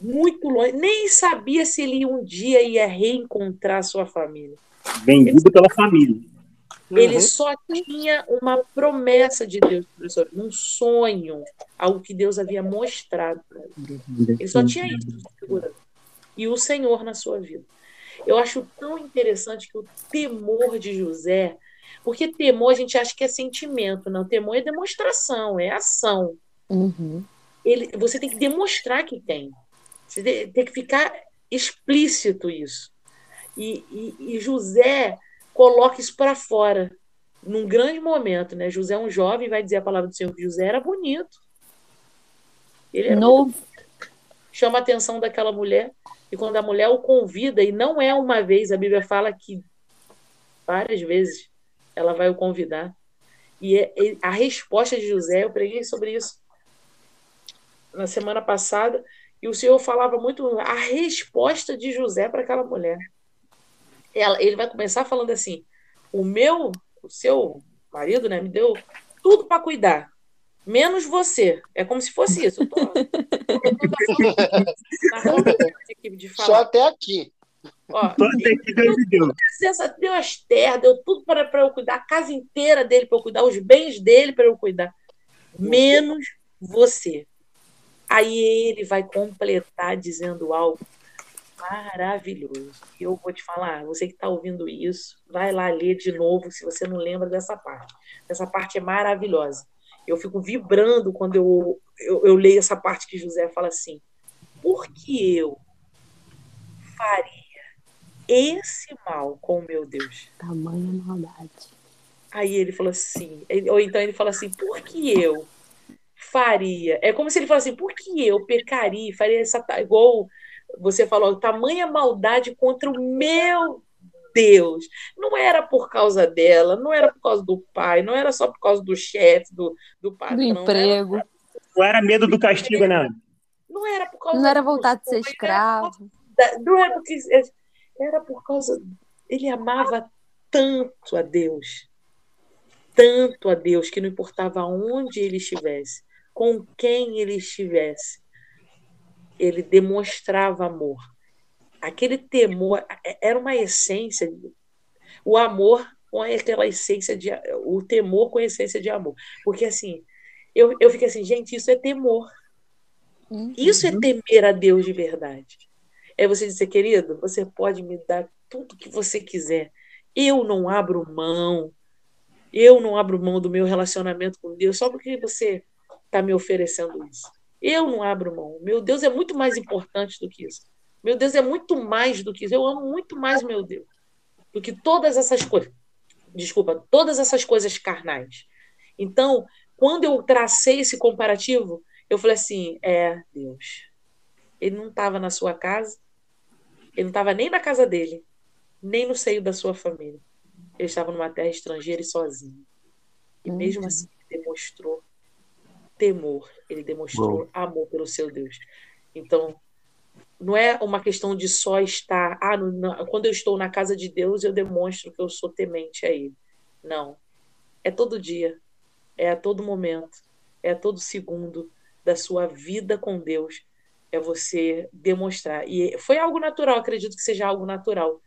Muito longe. Nem sabia se ele um dia ia reencontrar sua família. Vendido pela família. Ele uhum. só tinha uma promessa de Deus, professor, um sonho, algo que Deus havia mostrado para ele. Ele só tinha isso e o Senhor na sua vida. Eu acho tão interessante que o temor de José, porque temor a gente acha que é sentimento, não. Temor é demonstração, é ação. Uhum. Ele, você tem que demonstrar que tem. Você tem que ficar explícito isso. E, e, e José coloca isso para fora num grande momento, né? José é um jovem, vai dizer a palavra do Senhor que José era bonito. Ele era novo. Chama a atenção daquela mulher e quando a mulher o convida e não é uma vez, a Bíblia fala que várias vezes ela vai o convidar. E é, a resposta de José, eu preguei sobre isso na semana passada, e o Senhor falava muito a resposta de José para aquela mulher ela, ele vai começar falando assim: o meu, o seu marido, né, me deu tudo para cuidar, menos você. É como se fosse isso. Eu tô... Só até aqui. Ó, deu, deu as terras, deu tudo para eu cuidar, a casa inteira dele para eu cuidar, os bens dele para eu cuidar, menos você. Aí ele vai completar dizendo algo maravilhoso. E eu vou te falar, você que está ouvindo isso, vai lá ler de novo se você não lembra dessa parte. Essa parte é maravilhosa. Eu fico vibrando quando eu, eu, eu leio essa parte que José fala assim: por que eu, faria esse mal com o meu Deus? Tamanha maldade. Aí ele falou assim, ou então ele fala assim, por que eu faria? É como se ele falasse assim, por que eu pecaria, faria essa igual você falou, tamanha maldade contra o meu Deus. Não era por causa dela, não era por causa do pai, não era só por causa do chefe, do, do patrão. Do emprego. Não era, não era medo do castigo, não. Não era por causa Não era vontade de ser escravo. Não era porque era por causa ele amava tanto a Deus, tanto a Deus que não importava onde ele estivesse, com quem ele estivesse, ele demonstrava amor. Aquele temor era uma essência, o amor com aquela essência de o temor com a essência de amor. Porque assim, eu, eu fiquei assim, gente, isso é temor. Uhum. Isso é temer a Deus de verdade. É você dizer, querido, você pode me dar tudo que você quiser. Eu não abro mão. Eu não abro mão do meu relacionamento com Deus só porque você está me oferecendo isso. Eu não abro mão. Meu Deus é muito mais importante do que isso. Meu Deus é muito mais do que isso. Eu amo muito mais meu Deus do que todas essas coisas. Desculpa, todas essas coisas carnais. Então, quando eu tracei esse comparativo, eu falei assim: é, Deus, ele não estava na sua casa, ele não estava nem na casa dele, nem no seio da sua família. Ele estava numa terra estrangeira e sozinho. E mesmo assim, ele demonstrou temor, ele demonstrou Bom. amor pelo seu Deus. Então, não é uma questão de só estar, ah, não, quando eu estou na casa de Deus, eu demonstro que eu sou temente a Ele. Não. É todo dia, é a todo momento, é a todo segundo da sua vida com Deus, é você demonstrar. E foi algo natural, acredito que seja algo natural.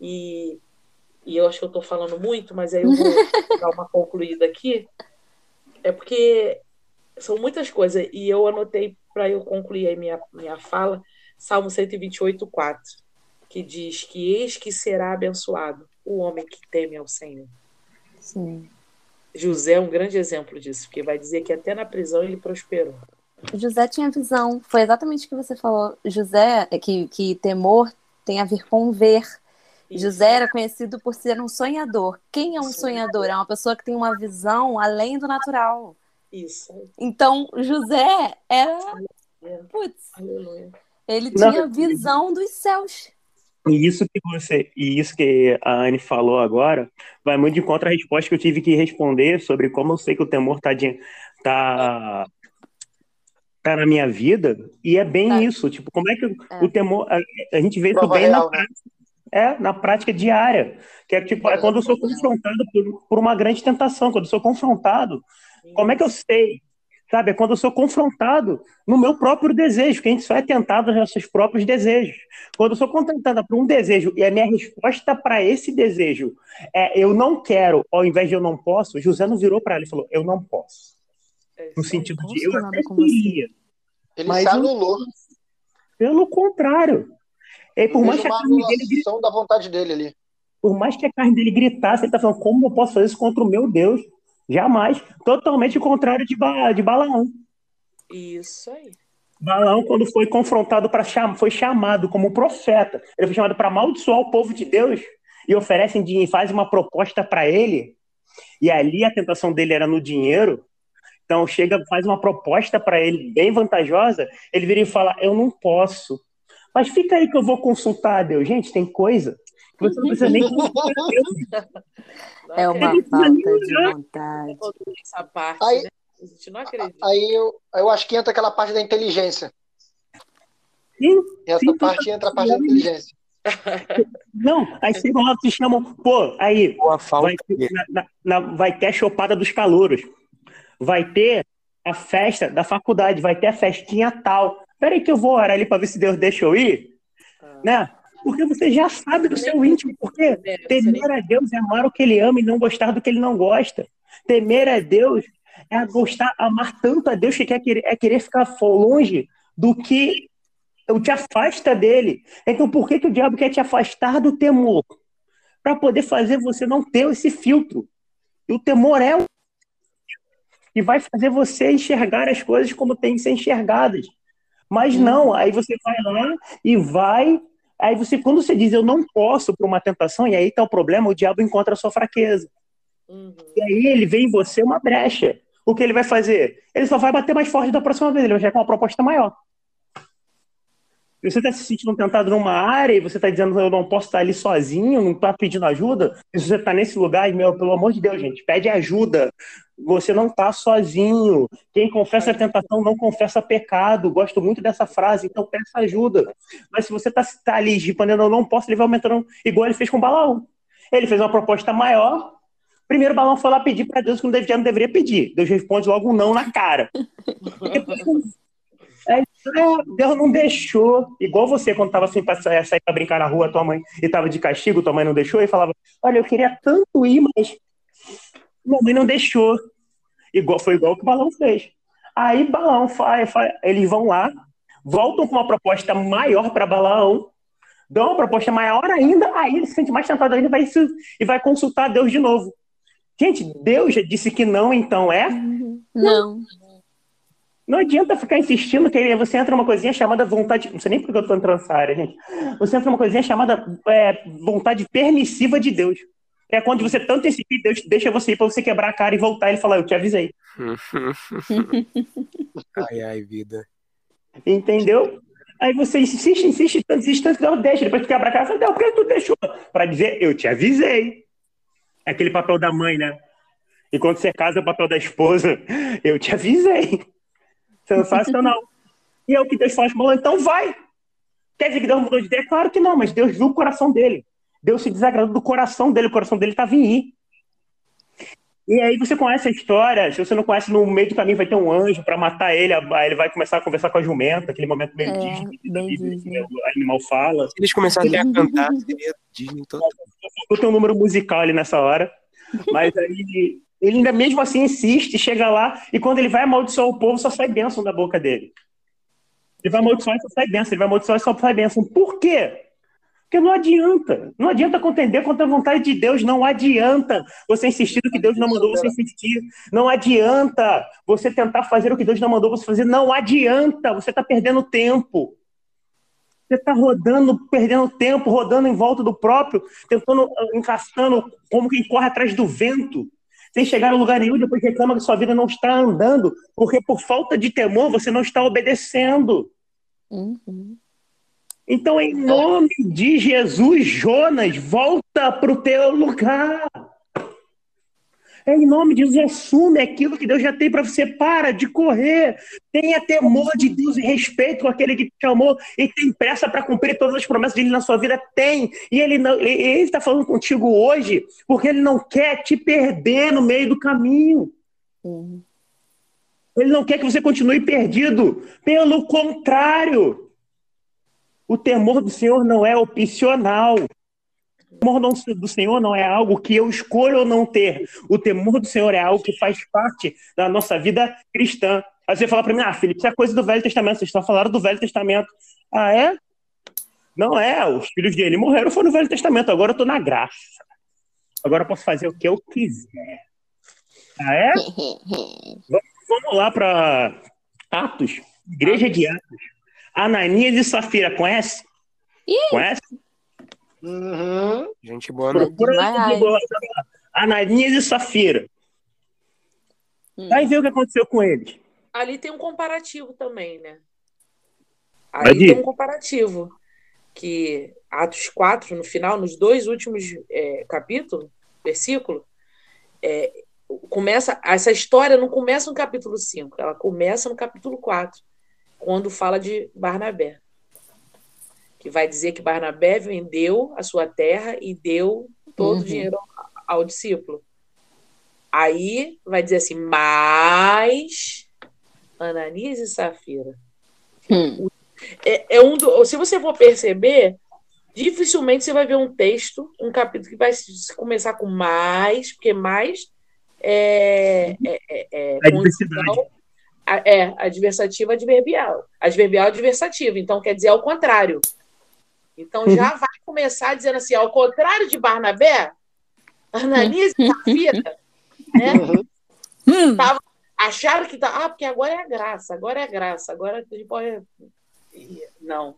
E, e eu acho que eu estou falando muito, mas aí eu vou dar uma concluída aqui. É porque são muitas coisas. E eu anotei para eu concluir aí minha, minha fala, Salmo 128, 4, que diz que eis que será abençoado o homem que teme ao Senhor. Sim. José é um grande exemplo disso, porque vai dizer que até na prisão ele prosperou. José tinha visão, foi exatamente o que você falou. José, é que, que temor tem a ver com ver. Isso. José era conhecido por ser um sonhador. Quem é um sonhador? É uma pessoa que tem uma visão além do natural. Isso. Então, José era. Putz, ele Não. tinha visão dos céus. E isso que você, e isso que a Anne falou agora, vai muito de contra a resposta que eu tive que responder sobre como eu sei que o temor tá, de, tá, tá na minha vida, e é bem tá. isso, tipo, como é que é. o temor, a, a gente vê isso bem real, na prática, né? é, na prática diária, que é tipo, é quando eu sou confrontado por, por uma grande tentação, quando eu sou confrontado como é que eu sei? Sabe, é quando eu sou confrontado no meu próprio desejo, que a gente só é tentado nos nossos próprios desejos. Quando eu sou contentada por um desejo e a minha resposta para esse desejo é eu não quero, ao invés de eu não posso, José não virou para ela e falou, eu não posso. É, no sentido de eu até queria. Ele mas se anulou. Pelo contrário. E por mais que a carne dele da vontade dele ali. Por mais que a carne dele gritasse, ele está falando, como eu posso fazer isso contra o meu Deus? Jamais. Totalmente o contrário de, ba de Balaão. Isso aí. Balaão, quando foi confrontado para chamar, foi chamado como profeta. Ele foi chamado para amaldiçoar o povo de Deus e oferecem dinheiro, faz uma proposta para ele. E ali a tentação dele era no dinheiro. Então chega, faz uma proposta para ele bem vantajosa. Ele vira e fala: Eu não posso. Mas fica aí que eu vou consultar a Deus. Gente, tem coisa você não precisa nem. É uma falta de vontade. Essa parte, aí, né? A gente não acredita. Aí eu, eu acho que entra aquela parte da inteligência. Sim, essa sim, parte entra a parte da inteligência. Não, aí vão lá se chamam, pô, aí vai, na, na, vai ter a chopada dos calouros, vai ter a festa da faculdade, vai ter a festinha tal. Peraí que eu vou orar ali para ver se Deus deixa eu ir, ah. né? Porque você já sabe do seu íntimo. Porque temer a Deus é amar o que ele ama e não gostar do que ele não gosta. Temer a Deus é gostar, amar tanto a Deus que quer, é querer ficar longe do que te afasta dele. Então, por que, que o diabo quer te afastar do temor? Para poder fazer você não ter esse filtro. E o temor é o e vai fazer você enxergar as coisas como tem que ser enxergadas. Mas não, aí você vai lá e vai Aí você, quando você diz eu não posso para uma tentação, e aí tá o problema, o diabo encontra a sua fraqueza. Uhum. E aí ele vê em você uma brecha. O que ele vai fazer? Ele só vai bater mais forte da próxima vez, ele vai chegar com uma proposta maior. Você está se sentindo tentado numa área e você está dizendo eu não posso estar ali sozinho, não está pedindo ajuda, se você está nesse lugar, meu, pelo amor de Deus, gente, pede ajuda. Você não está sozinho. Quem confessa tentação não confessa pecado. Gosto muito dessa frase, então peça ajuda. Mas se você está tá ali respondendo eu não posso, ele vai aumentando, igual ele fez com o balão. Ele fez uma proposta maior. Primeiro o balão foi lá pedir para Deus que não deveria, não deveria pedir. Deus responde logo um não na cara. Deus não deixou. Igual você, quando estava assim para sair para brincar na rua, tua mãe e estava de castigo, tua mãe não deixou, e falava: Olha, eu queria tanto ir, mas minha mãe não deixou. Igual, foi igual que o balão fez. Aí, balão, faz, faz, eles vão lá, voltam com uma proposta maior para balão, dão uma proposta maior ainda, aí ele se sente mais tentado ainda vai, e vai consultar Deus de novo. Gente, Deus já disse que não, então é? Não. Não adianta ficar insistindo que você entra numa coisinha chamada vontade. Não sei nem porque eu estou entrando nessa área, gente. Você entra numa coisinha chamada é, vontade permissiva de Deus. É quando você tanto insiste, Deus deixa você ir para você quebrar a cara e voltar e falar, eu te avisei. ai, ai, vida. Entendeu? Aí você insiste, insiste, tanto, insiste, tanto, não deixa. Depois tu quebra a cara, fala, por que tu deixou? Para dizer, eu te avisei. É aquele papel da mãe, né? E quando você casa, é o papel da esposa. Eu te avisei. Sensacional. e é o que Deus faz, falou, então vai. Quer dizer que Deus mudou de ideia? Claro que não, mas Deus viu o coração dele. Deus se desagradou do coração dele, o coração dele estava em ir. E aí você conhece a história, se você não conhece, no meio do caminho vai ter um anjo para matar ele, aí ele vai começar a conversar com a jumenta, aquele momento meio é, Disney, bem Disney. o animal fala. Eles começarem a cantar, seria Disney todo. Tem um número musical ali nessa hora, mas aí ele ainda mesmo assim insiste, chega lá, e quando ele vai amaldiçoar o povo, só sai bênção da boca dele. Ele vai amaldiçoar e só sai bênção, ele vai amaldiçoar e só sai bênção. Por quê? Porque não adianta. Não adianta contender contra a vontade de Deus. Não adianta você insistir no que Deus não mandou você insistir. Não adianta você tentar fazer o que Deus não mandou você fazer. Não adianta. Você está perdendo tempo. Você está rodando, perdendo tempo, rodando em volta do próprio, tentando, encaixando como quem corre atrás do vento sem chegar a lugar nenhum, depois reclama que sua vida não está andando, porque por falta de temor você não está obedecendo. Uhum. Então, em nome de Jesus, Jonas, volta para o teu lugar. É em nome de Jesus, assume aquilo que Deus já tem para você. Para de correr. Tenha temor de Deus e respeito com aquele que te chamou e tem pressa para cumprir todas as promessas dele na sua vida. Tem. E ele está falando contigo hoje porque ele não quer te perder no meio do caminho. Uhum. Ele não quer que você continue perdido. Pelo contrário, o temor do Senhor não é opcional. O temor do Senhor não é algo que eu escolho ou não ter. O temor do Senhor é algo que faz parte da nossa vida cristã. Aí você fala para mim, ah, Felipe, isso é coisa do Velho Testamento, vocês estão falando do Velho Testamento. Ah, é? Não é, os filhos de ele morreram, foi no Velho Testamento, agora eu estou na graça. Agora eu posso fazer o que eu quiser. Ah, é? vamos lá para Atos, Igreja de Atos. Ananias e Safira, conhece? Conhece? Uhum. Gente boa, né? Ananias e Safira. Hum. Vai ver o que aconteceu com eles. Ali tem um comparativo também, né? Ali tem um comparativo. Que Atos 4, no final, nos dois últimos é, capítulos, versículo, é, começa. Essa história não começa no capítulo 5, ela começa no capítulo 4, quando fala de Barnabé que vai dizer que Barnabé vendeu a sua terra e deu todo uhum. o dinheiro ao, discípulo. Aí vai dizer assim, mas Ananias e Safira. Hum. É, é, um do, se você for perceber, dificilmente você vai ver um texto, um capítulo que vai começar com mais, porque mais é, é, é, é, é. É, adversativa adverbial. Adverbial adversativa. Então, quer dizer ao contrário. Então uhum. já vai começar dizendo assim, ao contrário de Barnabé, Ananias e Safira, né? Uhum. Tava, acharam que tá, ah, porque agora é a graça, agora é a graça, agora a gente pode. Não.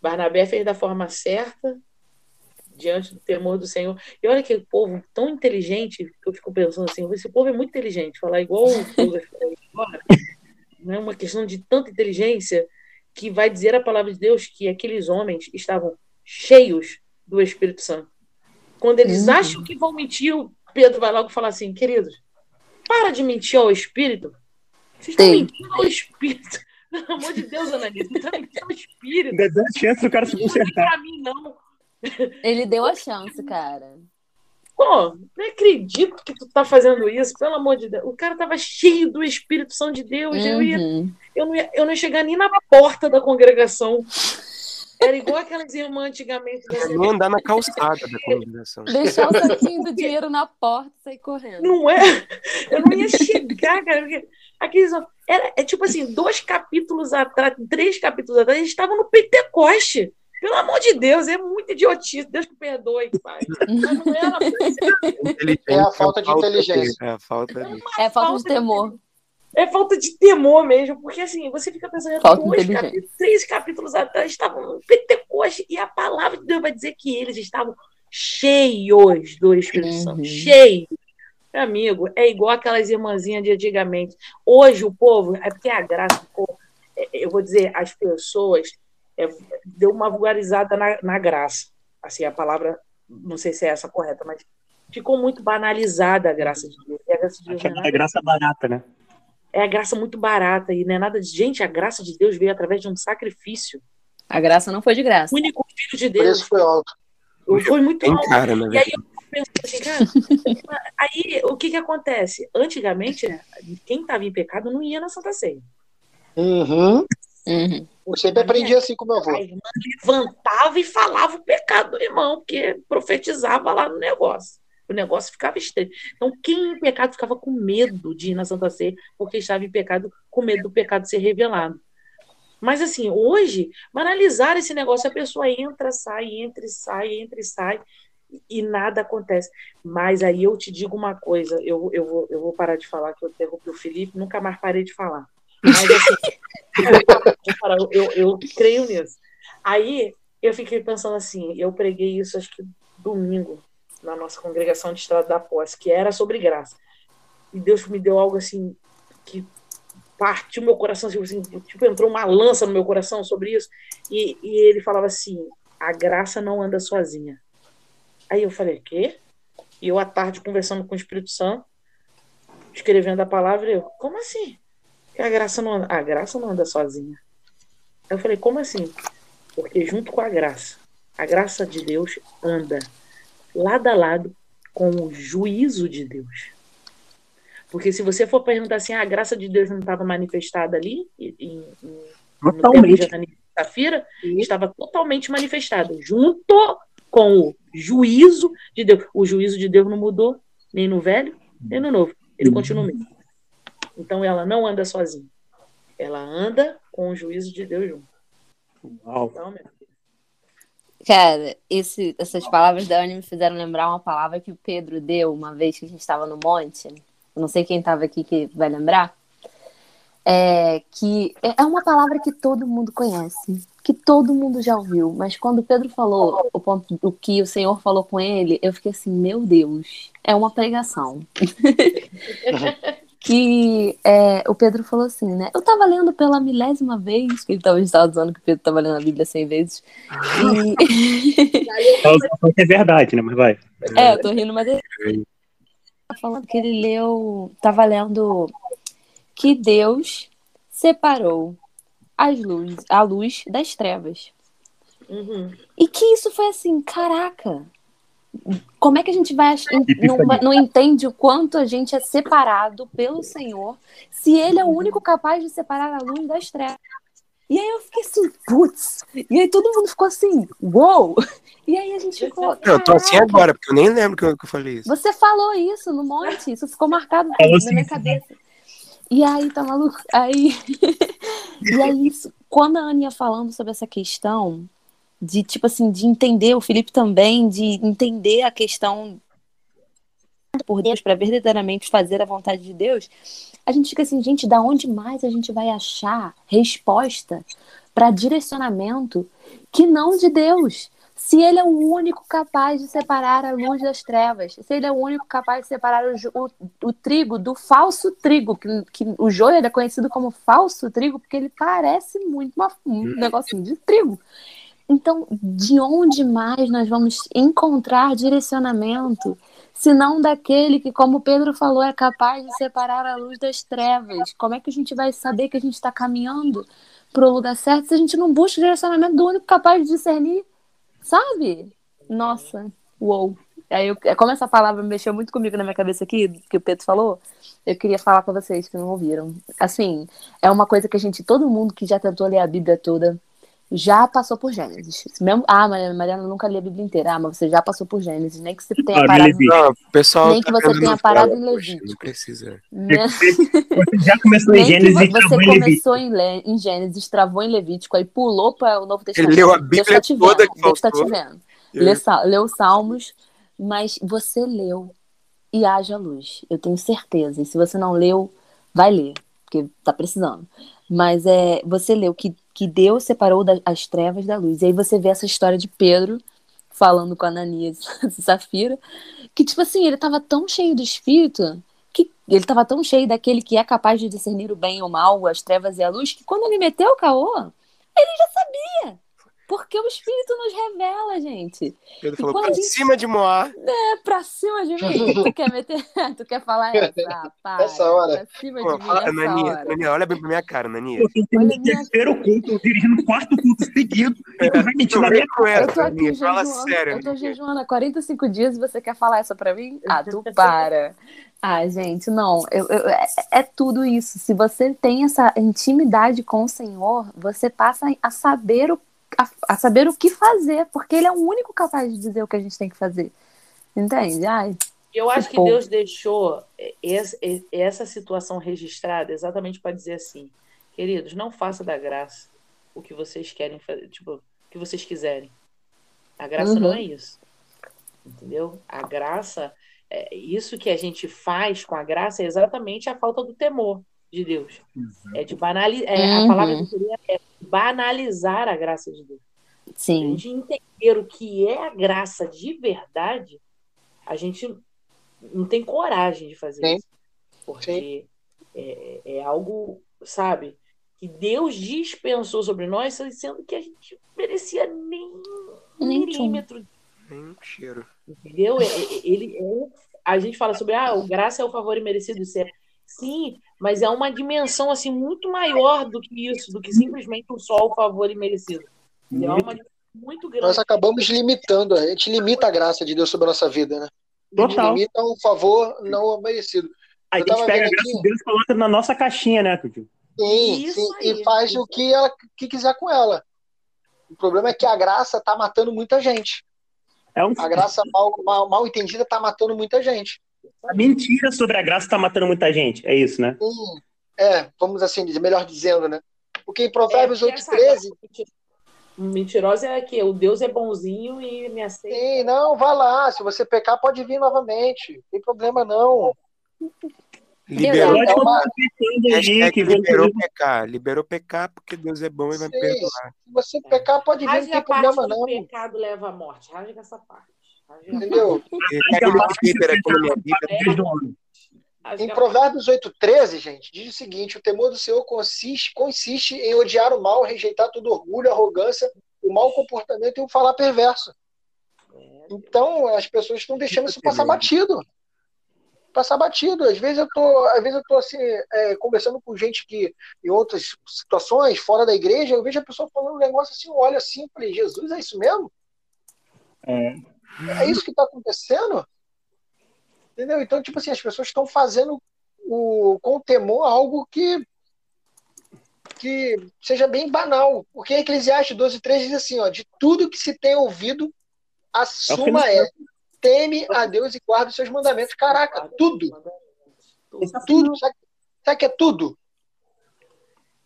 Barnabé fez da forma certa, diante do temor do Senhor. E olha que povo tão inteligente, que eu fico pensando assim, esse povo é muito inteligente, falar igual o povo não é uma questão de tanta inteligência que vai dizer a palavra de Deus que aqueles homens estavam cheios do Espírito Santo. Quando eles uhum. acham que vão mentir, o Pedro vai logo falar assim, queridos, para de mentir ao Espírito. Vocês estão mentindo ao Espírito. Pelo amor de Deus, Ananis, não está mentindo ao Espírito. Dá chance do cara se consertar. Não mim, não. Ele deu a chance, cara. Pô, não acredito que tu tá fazendo isso, pelo amor de Deus. O cara tava cheio do Espírito Santo de Deus. Uhum. Eu, ia, uhum. eu, não ia, eu não ia chegar nem na porta da congregação. Era igual aquelas irmãs antigamente. Nem andar na calçada da congregação. Deixar o saquinho do dinheiro na porta e sair correndo. Não é? Eu não ia chegar, cara. Aqueles, era, é tipo assim, dois capítulos atrás, três capítulos atrás, eles estavam no Pentecoste. Pelo amor de Deus, é muito idiotice. Deus me perdoe, pai. Mas não era é a falta de inteligência. É a falta de, é falta de temor. É falta de temor mesmo, porque assim, você fica pensando, dois capítulos, três capítulos atrás estavam no Pentecoste e a palavra de Deus vai dizer que eles estavam cheios do Espírito uhum. Santo, cheios. Meu amigo, é igual aquelas irmãzinhas de antigamente. Hoje o povo, é porque a graça, é, eu vou dizer, as pessoas é, deu uma vulgarizada na, na graça. Assim, a palavra, não sei se é essa correta, mas ficou muito banalizada a graça de Deus. a graça de Deus é, é graça barata, né? É a graça muito barata e não é nada de. Gente, a graça de Deus veio através de um sacrifício. A graça não foi de graça. O único filho de Deus. O foi alto. Foi muito alto. Cara, né, e aí eu penso assim, cara, aí o que que acontece? Antigamente, né, quem estava em pecado não ia na Santa Ceia. Uhum. Uhum. Eu sempre aprendi assim com meu avô. A irmã levantava e falava o pecado do irmão, porque profetizava lá no negócio. O negócio ficava estranho. Então, quem em pecado ficava com medo de ir na Santa Ceia, porque estava em pecado, com medo do pecado ser revelado. Mas, assim, hoje, banalizar esse negócio, a pessoa entra, sai, entra e sai, entra e sai, e nada acontece. Mas aí eu te digo uma coisa, eu, eu, vou, eu vou parar de falar, que eu interrompi o Felipe, nunca mais parei de falar. Mas assim, eu, eu creio nisso. Aí eu fiquei pensando assim, eu preguei isso acho que domingo na nossa congregação de Estrada da Posse, que era sobre graça. E Deus me deu algo assim que partiu meu coração, assim, tipo, entrou uma lança no meu coração sobre isso. E, e ele falava assim: a graça não anda sozinha. Aí eu falei: quê? E eu à tarde conversando com o Espírito Santo, escrevendo a palavra, eu: como assim? A graça não anda, a graça não anda sozinha. Eu falei, como assim? Porque junto com a graça, a graça de Deus anda lado a lado com o juízo de Deus. Porque se você for perguntar assim, ah, a graça de Deus não estava manifestada ali, em, em, no tempo de sexta-feira, estava totalmente manifestada, junto com o juízo de Deus. O juízo de Deus não mudou, nem no velho, nem no novo. Ele continua mesmo. Então ela não anda sozinha. Ela anda com o juízo de Deus junto. Uau. Então, Cara, esse, essas palavras da Anne me fizeram lembrar uma palavra que o Pedro deu uma vez que a gente estava no monte. Eu não sei quem estava aqui que vai lembrar. É, que é uma palavra que todo mundo conhece, que todo mundo já ouviu, mas quando o Pedro falou o, ponto, o que o Senhor falou com ele, eu fiquei assim, meu Deus, é uma pregação. que é, o Pedro falou assim, né? Eu tava lendo pela milésima vez, que ele tava, estava dizendo que o Pedro tava lendo a Bíblia 100 vezes. E... é verdade, né? Mas vai. É, eu tô rindo, mas ele tá falando que ele leu, tava lendo que Deus separou as luz, a luz das trevas. Uhum. E que isso foi assim, caraca, como é que a gente vai não, não, entende o quanto a gente é separado pelo Senhor se Ele é o único capaz de separar a luz das trevas? E aí eu fiquei assim, putz! E aí todo mundo ficou assim, uou! E aí a gente ficou. Eu tô assim agora, porque eu nem lembro que eu, que eu falei isso. Você falou isso no monte, isso ficou marcado na minha cabeça. E aí, tá maluco? Aí. e aí, isso, quando a Ania falando sobre essa questão, de tipo assim, de entender, o Felipe também, de entender a questão por Deus para verdadeiramente fazer a vontade de Deus, a gente fica assim, gente, da onde mais a gente vai achar resposta para direcionamento que não de Deus. Se ele é o único capaz de separar a luz das trevas, se ele é o único capaz de separar o, o, o trigo do falso trigo, que, que o joio é conhecido como falso trigo, porque ele parece muito uma, um negocinho de trigo. Então, de onde mais nós vamos encontrar direcionamento, se não daquele que, como Pedro falou, é capaz de separar a luz das trevas? Como é que a gente vai saber que a gente está caminhando para o lugar certo se a gente não busca o direcionamento do único capaz de discernir Sabe? Nossa, uou. Aí eu, como essa palavra mexeu muito comigo na minha cabeça aqui, que o Pedro falou, eu queria falar para vocês que não ouviram. Assim, é uma coisa que a gente, todo mundo que já tentou ler a Bíblia toda, já passou por Gênesis. Mesmo, ah, Mariana nunca li a Bíblia inteira. Ah, mas você já passou por Gênesis, nem que você tenha parado. Não, pessoal nem que tá você tenha parado em Levítico. Não precisa. Né? Você já começou em que Gênesis e você travou começou em, Le- em Gênesis, travou em Levítico, aí pulou para o Novo Ele Testamento. leu a Deus Bíblia tá te toda vendo, que Deus tá te vendo. Lê sa- leu Salmos, mas você leu e haja luz. Eu tenho certeza. E se você não leu, vai ler, porque tá precisando. Mas é, você leu que, que Deus separou da- as trevas da luz. E aí você vê essa história de Pedro falando com Ananias e Safira, que tipo assim, ele tava tão cheio do espírito que ele tava tão cheio daquele que é capaz de discernir o bem e o mal, as trevas e a luz, que quando ele meteu o caô, ele já sabia. Porque o Espírito nos revela, gente. Pedro falou, quando pra gente- cima de Moá. É pra cima de mim. tu quer meter. tu quer falar essa? Ah, para. Essa hora. Pra cima Pô, de mim fala, essa Nania, hora. Nania, olha bem pra minha cara, Nania. Pô, tu tem Olha o a minha- terceiro culto, dirigindo o quarto culto seguido, e tu vai mentir Não na minha Eu tô aqui Nania. Fala sério. eu tô jejuando há 45 dias e você quer falar essa pra mim? Ah, tu para. Ah, gente, não. eu- eu- é, é tudo isso. Se você tem essa intimidade com o Senhor, você passa a saber o, a, a saber o que fazer, porque Ele é o único capaz de dizer o que a gente tem que fazer. Entende? Ai, Eu acho que. Deus deixou essa, essa situação registrada exatamente para dizer assim, queridos, não faça da graça o que vocês querem fazer, tipo, o que vocês quiserem. A graça Uhum. não é isso. Entendeu? A graça, é, isso que a gente faz com a graça é exatamente a falta do temor de Deus. É de banalizar, Uhum. a palavra que eu queria é banalizar a graça de Deus. a sim. gente entender o que é a graça de verdade, a gente não tem coragem de fazer Sim. isso. Porque é, é algo, sabe, que Deus dispensou sobre nós, sendo que a gente merecia nem um Nem milímetro, Nem um cheiro. entendeu? É- é- Ele, é- a gente fala sobre, ah, o graça é o favor imerecido, isso é Sim, mas é uma dimensão assim muito maior do que isso, do que simplesmente um só o favor imerecido. É uma muito grande. Nós acabamos limitando, a gente limita a graça de Deus sobre a nossa vida, né? A gente Total. limita um favor não merecido. Aí Eu a gente pega a graça aqui- de Deus e coloca na nossa caixinha, né, Tuti? Sim, Isso sim, aí, e faz isso o que ela que quiser com ela. O problema é que a graça tá matando muita gente. É um... A graça mal, mal, mal entendida tá matando muita gente. A mentira sobre a graça tá matando muita gente. É isso, né? Sim. É, vamos assim dizer, melhor dizendo, né? Porque em Provérbios É, porque essa 8,13, graça Mentirosa é que o Deus é bonzinho e me aceita. sim, não, vai lá. Se você pecar, pode vir novamente. Não tem problema, não. Liberou, é uma- aí hashtag que liberou pecar. Liberou pecar porque Deus é bom e vai me Sim. perdoar. Se você pecar, pode vir, não tem problema, que o não. pecado leva à morte. Rasga essa parte. Entendeu? Do homem. Rasga Em Provérbios 8,13, gente, diz o seguinte: o temor do Senhor consiste, consiste em odiar o mal, rejeitar todo orgulho, arrogância, o mau comportamento e o falar perverso. Então, as pessoas estão deixando isso passar batido. Passar batido. Às vezes eu tô, às vezes eu tô assim, é, conversando com gente que, em outras situações, fora da igreja, eu vejo a pessoa falando um negócio assim, eu olho assim, falei, Jesus, é isso mesmo? É. É isso que está acontecendo? Entendeu? Então, tipo assim, as pessoas estão fazendo o, com temor algo que que seja bem banal. Porque Eclesiastes 12, 3 diz assim, ó, de tudo que se tem ouvido, a suma é teme a Deus e guarda os seus mandamentos. Caraca, tudo, tudo. Sabe, sabe que é tudo?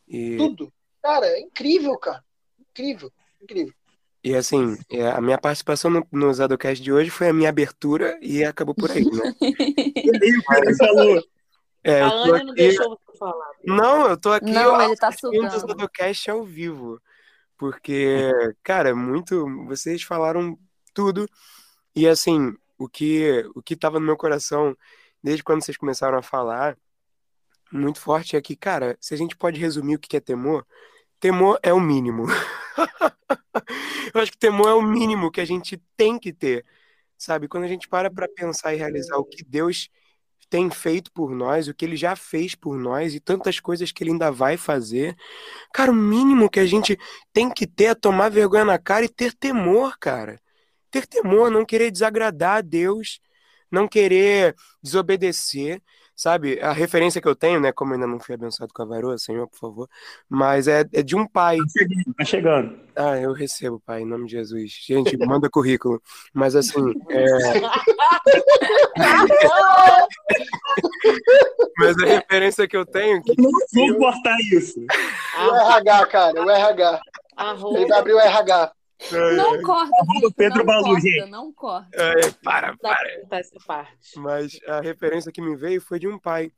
E, Tudo. Cara, é incrível, cara. Incrível, incrível. E assim, é, a minha participação no, no Zadocast de hoje foi a minha abertura e acabou por aí, né? Ele falou. É, A eu tô Anne não aqui... deixou você falar. Não, eu tô aqui Não, ó, ele tá assistindo o. Zadocast ao vivo. porque, cara, muito. Vocês falaram tudo. E assim, o que o que estava no meu coração desde quando vocês começaram a falar muito forte é que, cara, se a gente pode resumir o que é temor, temor é o mínimo. Eu acho que temor é o mínimo que a gente tem que ter, sabe? Quando a gente para para pensar e realizar o que Deus tem feito por nós, o que ele já fez por nós e tantas coisas que ele ainda vai fazer. Cara, o mínimo que a gente tem que ter é tomar vergonha na cara e ter temor, cara. Ter temor, não querer desagradar a Deus, não querer desobedecer, sabe? A referência que eu tenho, né? Como ainda não fui abençoado com a varoa, Senhor, por favor, mas é, é de um pai. Tá chegando. Ah, eu recebo, pai, em nome de Jesus. Gente, manda currículo. Mas assim. É... mas a referência que eu tenho. Que... Não vou cortar isso. O RH, cara, o RH. Arroba. Ele vai abrir o RH. Não corta, Felipe, Pedro não Balu, corta, não corta. É, para, para. essa parte. Mas a referência que me veio foi de um pai.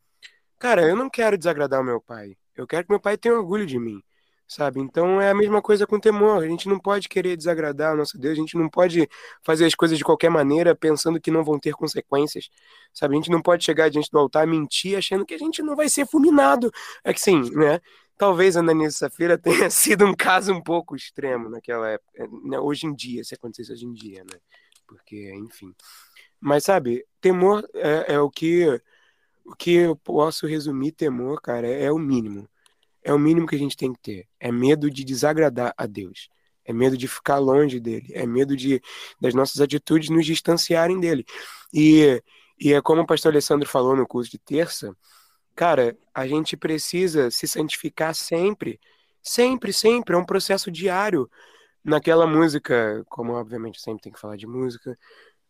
Cara, eu não quero desagradar o meu pai. Eu quero que meu pai tenha orgulho de mim, sabe? Então é a mesma coisa com temor. A gente não pode querer desagradar o nosso Deus. A gente não pode fazer as coisas de qualquer maneira pensando que não vão ter consequências, sabe? A gente não pode chegar diante do altar mentir achando que a gente não vai ser fulminado. É que sim, né? Talvez a Ananias Safira tenha sido um caso um pouco extremo naquela época. né? Hoje em dia, se acontecesse hoje em dia, né? Porque, enfim. Mas, sabe, temor é, é o que o que eu posso resumir temor, cara, é, é o mínimo. É o mínimo que a gente tem que ter. É medo de desagradar a Deus. É medo de ficar longe dele. É medo de das nossas atitudes nos distanciarem dele. E, e é como o pastor Alessandro falou no curso de terça, cara, a gente precisa se santificar sempre. Sempre, sempre. É um processo diário. Naquela música, como obviamente sempre tem que falar de música,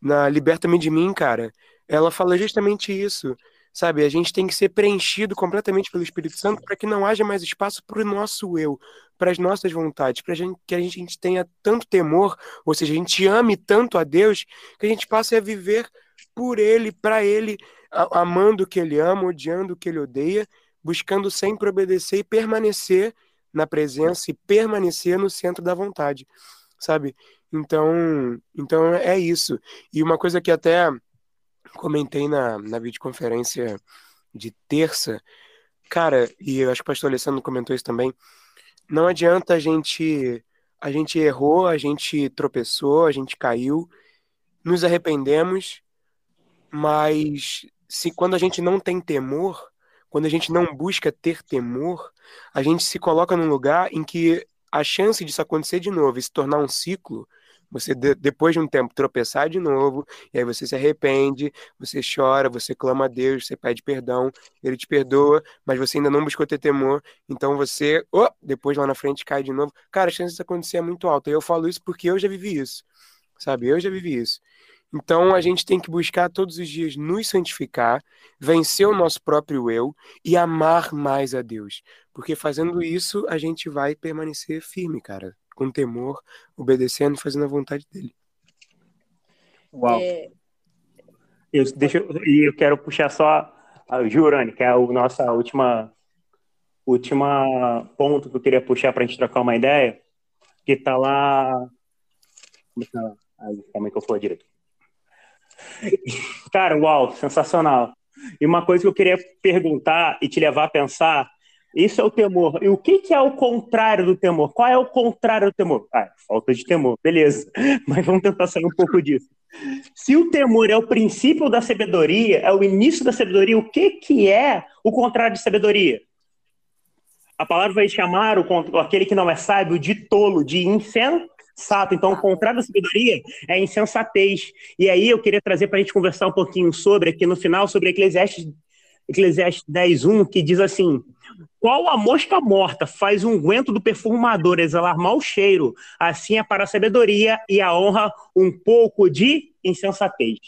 na Liberta-me de mim, cara, ela fala justamente isso. Sabe, a gente tem que ser preenchido completamente pelo Espírito Santo para que não haja mais espaço para o nosso eu, para as nossas vontades, para que a gente tenha tanto temor, ou seja, a gente ame tanto a Deus, que a gente passe a viver por Ele, para Ele, amando o que Ele ama, odiando o que Ele odeia, buscando sempre obedecer e permanecer na presença e permanecer no centro da vontade, sabe? Então, então é isso. E uma coisa que até comentei na, na videoconferência de terça, cara, e eu acho que o pastor Alessandro comentou isso também, não adianta a gente, a gente errou, a gente tropeçou, a gente caiu, nos arrependemos, mas se quando a gente não tem temor, quando a gente não busca ter temor, a gente se coloca num lugar em que a chance disso acontecer de novo e se tornar um ciclo, você de- depois de um tempo tropeçar de novo, e aí você se arrepende, você chora, você clama a Deus, você pede perdão, ele te perdoa, mas você ainda não buscou ter temor, então você, oh, depois lá na frente cai de novo. Cara, a chance disso acontecer é muito alta. E eu falo isso porque eu já vivi isso, sabe? Eu já vivi isso. Então a gente tem que buscar todos os dias nos santificar, vencer o nosso próprio eu e amar mais a Deus. Porque fazendo isso, a gente vai permanecer firme, cara, com temor, obedecendo e fazendo a vontade dele. Uau. É, Eu, deixa, eu- e eu quero puxar só a Jurane, que é a nossa última, última ponto que eu queria puxar para a gente trocar uma ideia, que tá lá. Como é que tá? Eu for direito. Cara, uau, sensacional. E uma coisa que eu queria perguntar e te levar a pensar, isso é o temor. E o que, que é o contrário do temor? Qual é o contrário do temor? Ah, falta de temor, beleza. Mas vamos tentar sair um pouco disso. Se o temor é o princípio da sabedoria, é o início da sabedoria, o que, que é o contrário de sabedoria? A palavra vai chamar o, aquele que não é sábio de tolo, de insensato. Então, o contrário da sabedoria é insensatez. E aí eu queria trazer para a gente conversar um pouquinho sobre, aqui no final, sobre Eclesiastes, Eclesiastes 10.1, que diz assim, qual a mosca morta faz um unguento do perfumador exalar mau cheiro, assim é para a sabedoria e a honra um pouco de insensatez.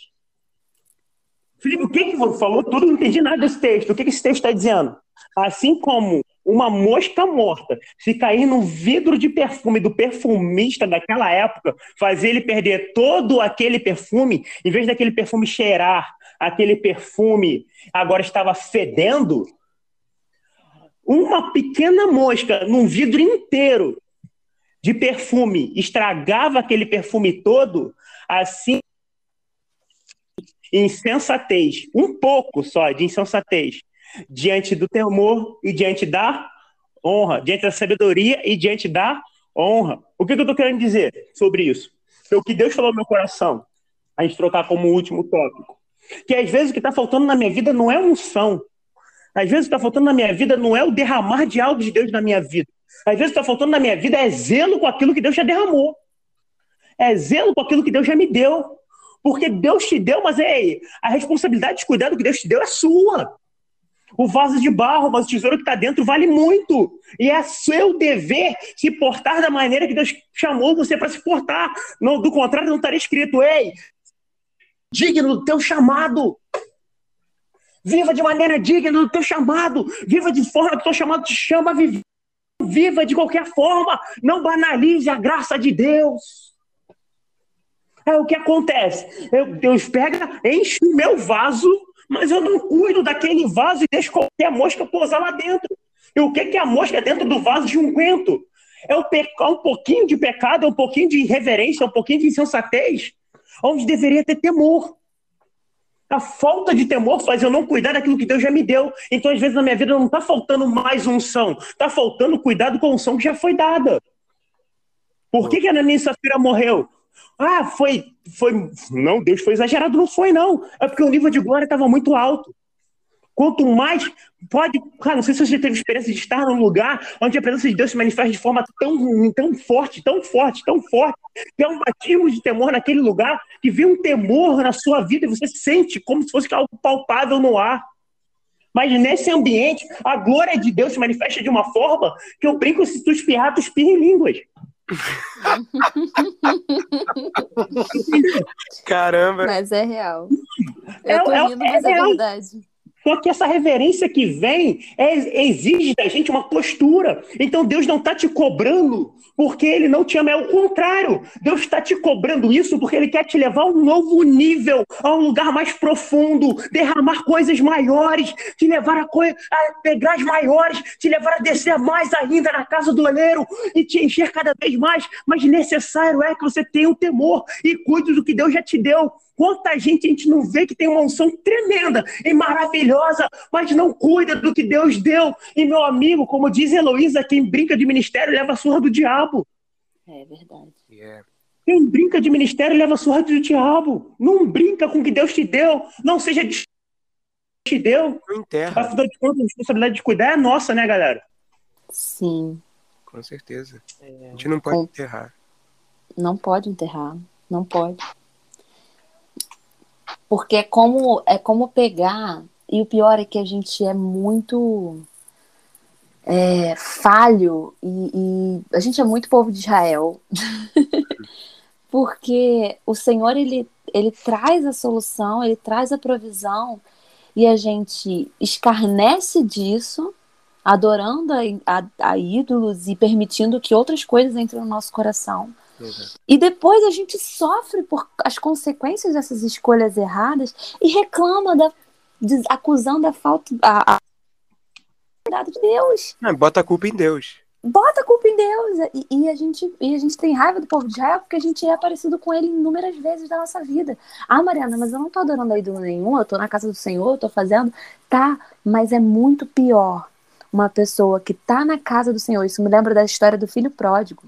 Felipe, o que que você falou? Tudo não entendi nada desse texto. O que que esse texto está dizendo? Assim como uma mosca morta, se cair no vidro de perfume do perfumista daquela época, fazer ele perder todo aquele perfume, em vez daquele perfume cheirar, aquele perfume agora estava fedendo, uma pequena mosca num vidro inteiro de perfume estragava aquele perfume todo, assim insensatez, um pouco só de insensatez, diante do temor e diante da honra, diante da sabedoria e diante da honra. O que, que eu estou querendo dizer sobre isso? o que Deus falou no meu coração, a gente trocar como último tópico, que às vezes o que está faltando na minha vida não é unção, às vezes o que está faltando na minha vida não é o derramar de algo de Deus na minha vida, às vezes o que está faltando na minha vida é zelo com aquilo que Deus já derramou, é zelo com aquilo que Deus já me deu, porque Deus te deu, mas ei, a responsabilidade de cuidar do que Deus te deu é sua. O vaso de barro, mas o tesouro que está dentro vale muito. E é seu dever se portar da maneira que Deus chamou você para se portar. Não, do contrário, não estaria escrito, ei, digno do teu chamado. Viva de maneira digna do teu chamado. Viva de forma que o teu chamado te chama a viver. Viva de qualquer forma. Não banalize a graça de Deus. É o que acontece. Eu, Deus pega, enche o meu vaso, mas eu não cuido daquele vaso e deixo qualquer mosca pousar lá dentro. E o que, é a mosca dentro do vaso de unguento? É um, é um pouquinho de pecado, é um pouquinho de irreverência, é um pouquinho de insensatez, onde deveria ter temor. A falta de temor faz eu não cuidar daquilo que Deus já me deu. Então, às vezes, na minha vida não está faltando mais unção, está faltando cuidado com a unção que já foi dada. Por que, que a Ananias Safira morreu? Ah, foi, foi. Não, Deus foi exagerado, não foi, não. É porque o nível de glória estava muito alto. Quanto mais pode. Cara, não sei se você teve experiência de estar num lugar onde a presença de Deus se manifesta de forma tão, tão forte, tão forte, tão forte, que é um batismo de temor naquele lugar, que vê um temor na sua vida e você sente como se fosse algo palpável no ar. Mas nesse ambiente, a glória de Deus se manifesta de uma forma que eu brinco se tu espirrar, tu espirra em línguas. Caramba. Mas é real. Eu é tô é, rindo, é, mas é, é verdade. Só que essa reverência que vem é, exige da gente uma postura. Então Deus não está te cobrando porque Ele não te ama, é o contrário. Deus está te cobrando isso porque Ele quer te levar a um novo nível, a um lugar mais profundo, derramar coisas maiores, te levar a, co a degraus maiores, te levar a descer mais ainda na casa do oleiro e te encher cada vez mais. Mas necessário é que você tenha o um temor e cuide do que Deus já te deu. Quanta gente a gente não vê que tem uma unção tremenda e maravilhosa, mas não cuida do que Deus deu. E meu amigo, como diz Heloísa, quem brinca de ministério leva a surra do diabo. É verdade. Yeah. Quem brinca de ministério leva a surra do diabo. Não brinca com o que Deus te deu. Não seja de te deu. Não enterra. Afinal de contas, a responsabilidade de cuidar é nossa, né, galera? Sim. Com certeza. É. A gente não pode Com... enterrar. Não pode enterrar. Não pode. Porque é como, é como pegar, e o pior é que a gente é muito é, falho, e, e, a gente é muito povo de Israel. Porque o Senhor, ele, ele traz a solução, ele traz a provisão, e a gente escarnece disso, adorando a, a, a ídolos e permitindo que outras coisas entrem no nosso coração. E depois a gente sofre por as consequências dessas escolhas erradas e reclama da acusando a falta a, a de Deus. Não, bota a culpa em Deus. Bota a culpa em Deus. E, e, a gente, e a gente tem raiva do povo de Israel porque a gente é parecido com ele inúmeras vezes da nossa vida. Ah, Mariana, mas eu não tô adorando a ídolo nenhum, eu tô na casa do Senhor, eu tô fazendo. Tá, mas é muito pior uma pessoa que tá na casa do Senhor. Isso me lembra da história do filho pródigo.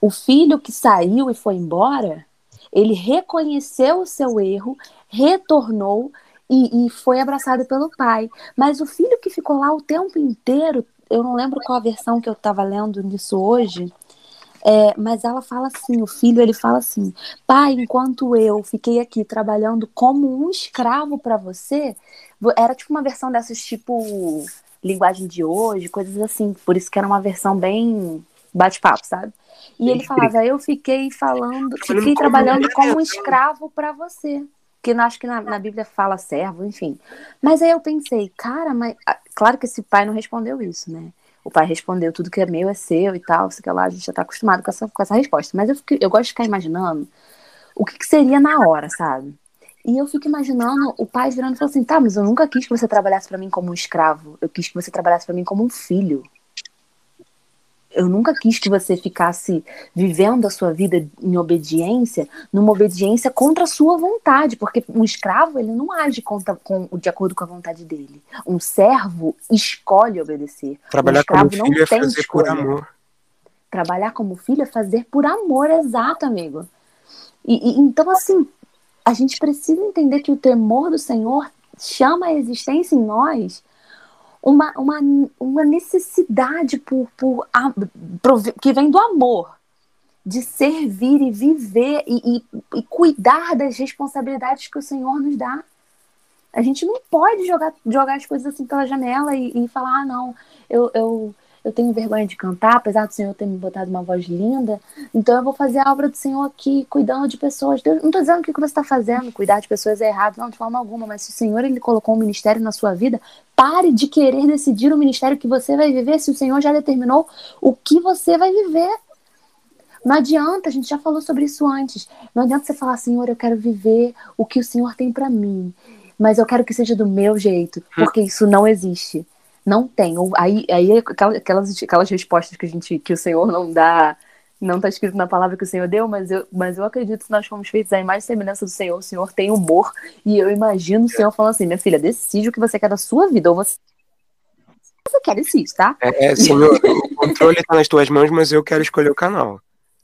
O filho que saiu e foi embora, ele reconheceu o seu erro, retornou e, e, foi abraçado pelo pai. Mas o filho que ficou lá o tempo inteiro, eu não lembro qual a versão que eu estava lendo nisso hoje, é, mas ela fala assim, o filho ele fala assim, pai, enquanto eu fiquei aqui trabalhando como um escravo para você, era tipo uma versão dessas tipo linguagem de hoje, coisas assim, por isso que era uma versão bem bate-papo, sabe? E ele falava, eu fiquei falando, fiquei trabalhando como um escravo para você. Que eu acho que na, na, Bíblia fala servo, enfim. Mas aí eu pensei, cara, mas. Ah, claro que esse pai não respondeu isso, né? O pai respondeu tudo que é meu é seu e tal, sei que lá, a gente já tá acostumado com essa, com essa resposta. Mas eu, fiquei, eu gosto de ficar imaginando o que, que seria na hora, sabe? E eu fico imaginando o pai virando e falando assim: tá, mas eu nunca quis que você trabalhasse para mim como um escravo. Eu quis que você trabalhasse para mim como um filho. Eu nunca quis que você ficasse vivendo a sua vida em obediência, numa obediência contra a sua vontade, porque um escravo ele não age contra, com, de acordo com a vontade dele. Um servo escolhe obedecer. Trabalhar um escravo como filho não é tem fazer por escolha. amor. Trabalhar como filho é fazer por amor, exato, amigo. E, e- então, assim, a gente precisa entender que o temor do Senhor chama a existência em nós uma, uma, uma necessidade por, por, provi- que vem do amor, de servir e viver e, e- e cuidar das responsabilidades que o Senhor nos dá. A gente não pode jogar, jogar as coisas assim pela janela e, e falar, ah, não, eu, eu, eu tenho vergonha de cantar, apesar do Senhor ter me botado uma voz linda, então eu vou fazer a obra do Senhor aqui, cuidando de pessoas. Deus, não estou dizendo que o que você está fazendo, cuidar de pessoas é errado, não, de forma alguma, mas se o Senhor ele colocou um ministério na sua vida, pare de querer decidir o ministério que você vai viver, se o Senhor já determinou o que você vai viver. Não adianta, a gente já falou sobre isso antes. Não adianta você falar, Senhor, eu quero viver o que o Senhor tem para mim, mas eu quero que seja do meu jeito, porque isso não existe. Não tem. Aí, aí aquelas, aquelas, aquelas respostas que a gente, que o Senhor não dá, não está escrito na palavra que o Senhor deu, mas eu, mas eu acredito que nós fomos feitos à imagem e semelhança do Senhor. O Senhor tem humor e eu imagino o Senhor falando assim, minha filha, decide o que você quer da sua vida ou você você quer decide, tá? É, é, Senhor, o controle está nas tuas mãos, mas eu quero escolher o canal.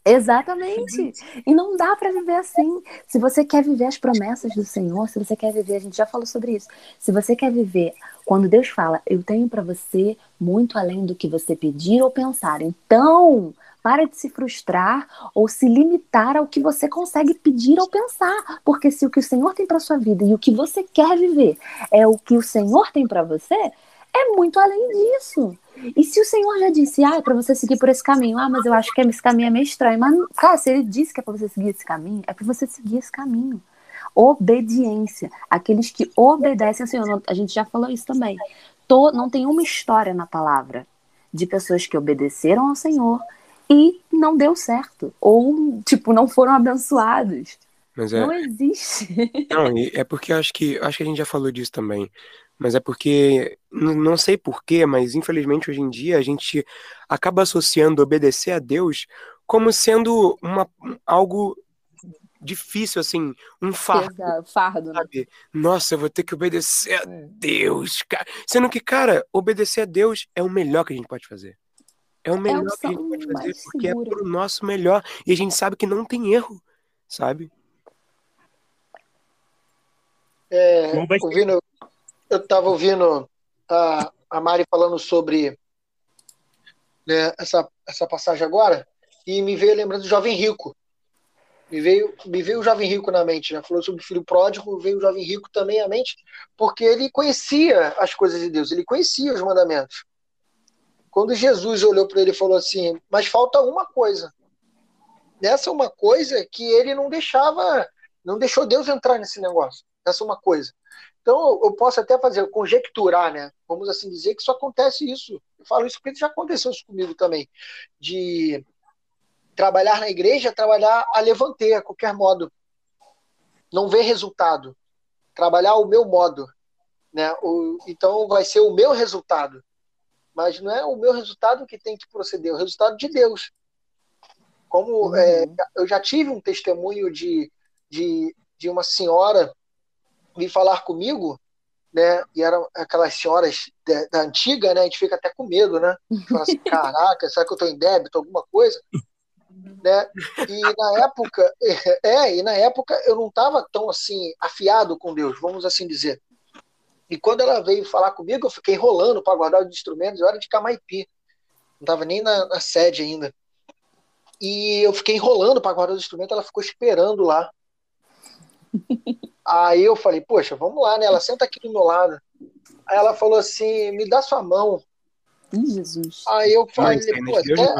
Exatamente. E não dá para viver assim. Se você quer viver as promessas do Senhor, se você quer viver, a gente já falou sobre isso. Se você quer viver quando Deus fala, eu tenho para você muito além do que você pedir ou pensar. Então, para de se frustrar ou se limitar ao que você consegue pedir ou pensar, porque se o que o Senhor tem para sua vida e o que você quer viver é o que o Senhor tem para você, é muito além disso. E se o Senhor já disse, ah, é pra você seguir por esse caminho, ah, mas eu acho que esse caminho é meio estranho. Mas, cara, se ele disse que é pra você seguir esse caminho, é pra você seguir esse caminho. Obediência. Aqueles que obedecem ao Senhor. A gente já falou isso também. Tô, não tem uma história na palavra de pessoas que obedeceram ao Senhor e não deu certo. Ou, tipo, não foram abençoados. Mas é, Não existe. não, é porque eu acho que acho que a gente já falou disso também. Mas é porque não sei porquê, mas infelizmente hoje em dia a gente acaba associando obedecer a Deus como sendo uma, algo difícil, assim, um fardo. Pesa- Fardo, né? Nossa, eu vou ter que obedecer a Deus, cara. Sendo que, cara, obedecer a Deus é o melhor que a gente pode fazer. É o melhor que a gente pode fazer, porque é segura. pro nosso melhor. E a gente sabe que não tem erro, sabe? É, ouvindo, eu estava ouvindo a, a Mari falando sobre né, essa, essa passagem agora e me veio lembrando do jovem rico. Me veio, me veio o jovem rico na mente, né? Falou sobre o filho pródigo, veio o jovem rico também à mente, porque ele conhecia as coisas de Deus, ele conhecia os mandamentos. Quando Jesus olhou para ele e falou assim: Mas falta uma coisa. Essa é uma coisa que ele não deixava, não deixou Deus entrar nesse negócio. Essa uma coisa. Então, eu posso até fazer, conjecturar, né? Vamos assim dizer que isso acontece isso. Eu falo isso porque já aconteceu isso comigo também. De trabalhar na igreja, trabalhar a levantei, a qualquer modo. Não ver resultado. Trabalhar o meu modo. Né? O, então, vai ser o meu resultado. Mas não é o meu resultado que tem que proceder, é o resultado de Deus. Como Uhum. é, eu já tive um testemunho de, de, de uma senhora vir falar comigo, né? E eram aquelas senhoras da, da antiga, né? A gente fica até com medo, né? Fala assim, caraca, será que eu tô em débito, alguma coisa? Né? E na época, é, e na época eu não estava tão assim afiado com Deus, vamos assim dizer. E quando ela veio falar comigo, eu fiquei enrolando para guardar os instrumentos, eu era de Camaipi. Não estava nem na, na sede ainda. E eu fiquei enrolando para guardar os instrumentos, ela ficou esperando lá. Aí eu falei, poxa, vamos lá, né? Ela senta aqui do meu lado. Aí ela falou assim, me dá sua mão. Jesus. Aí eu falei, não pô, é até-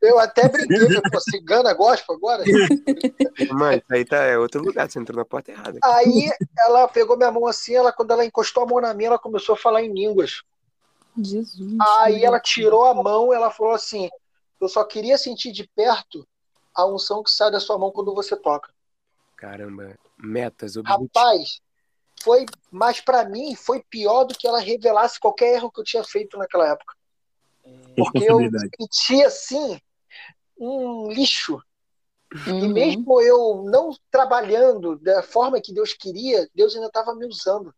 eu até brinquei, falei, pô, cigana gospel agora? Mano, isso aí tá, é outro lugar, você entrou na porta errada. Aí ela pegou minha mão assim, ela, quando ela encostou a mão na minha, ela começou a falar em línguas. Jesus. Aí ela tirou a mão, ela falou assim, eu só queria sentir de perto a unção que sai da sua mão quando você toca. Caramba, metas, objetivos. Rapaz, foi, mas para mim foi pior do que ela revelasse qualquer erro que eu tinha feito naquela época. Porque eu me sentia assim, um lixo. Uhum. E mesmo eu não trabalhando da forma que Deus queria, Deus ainda estava me usando.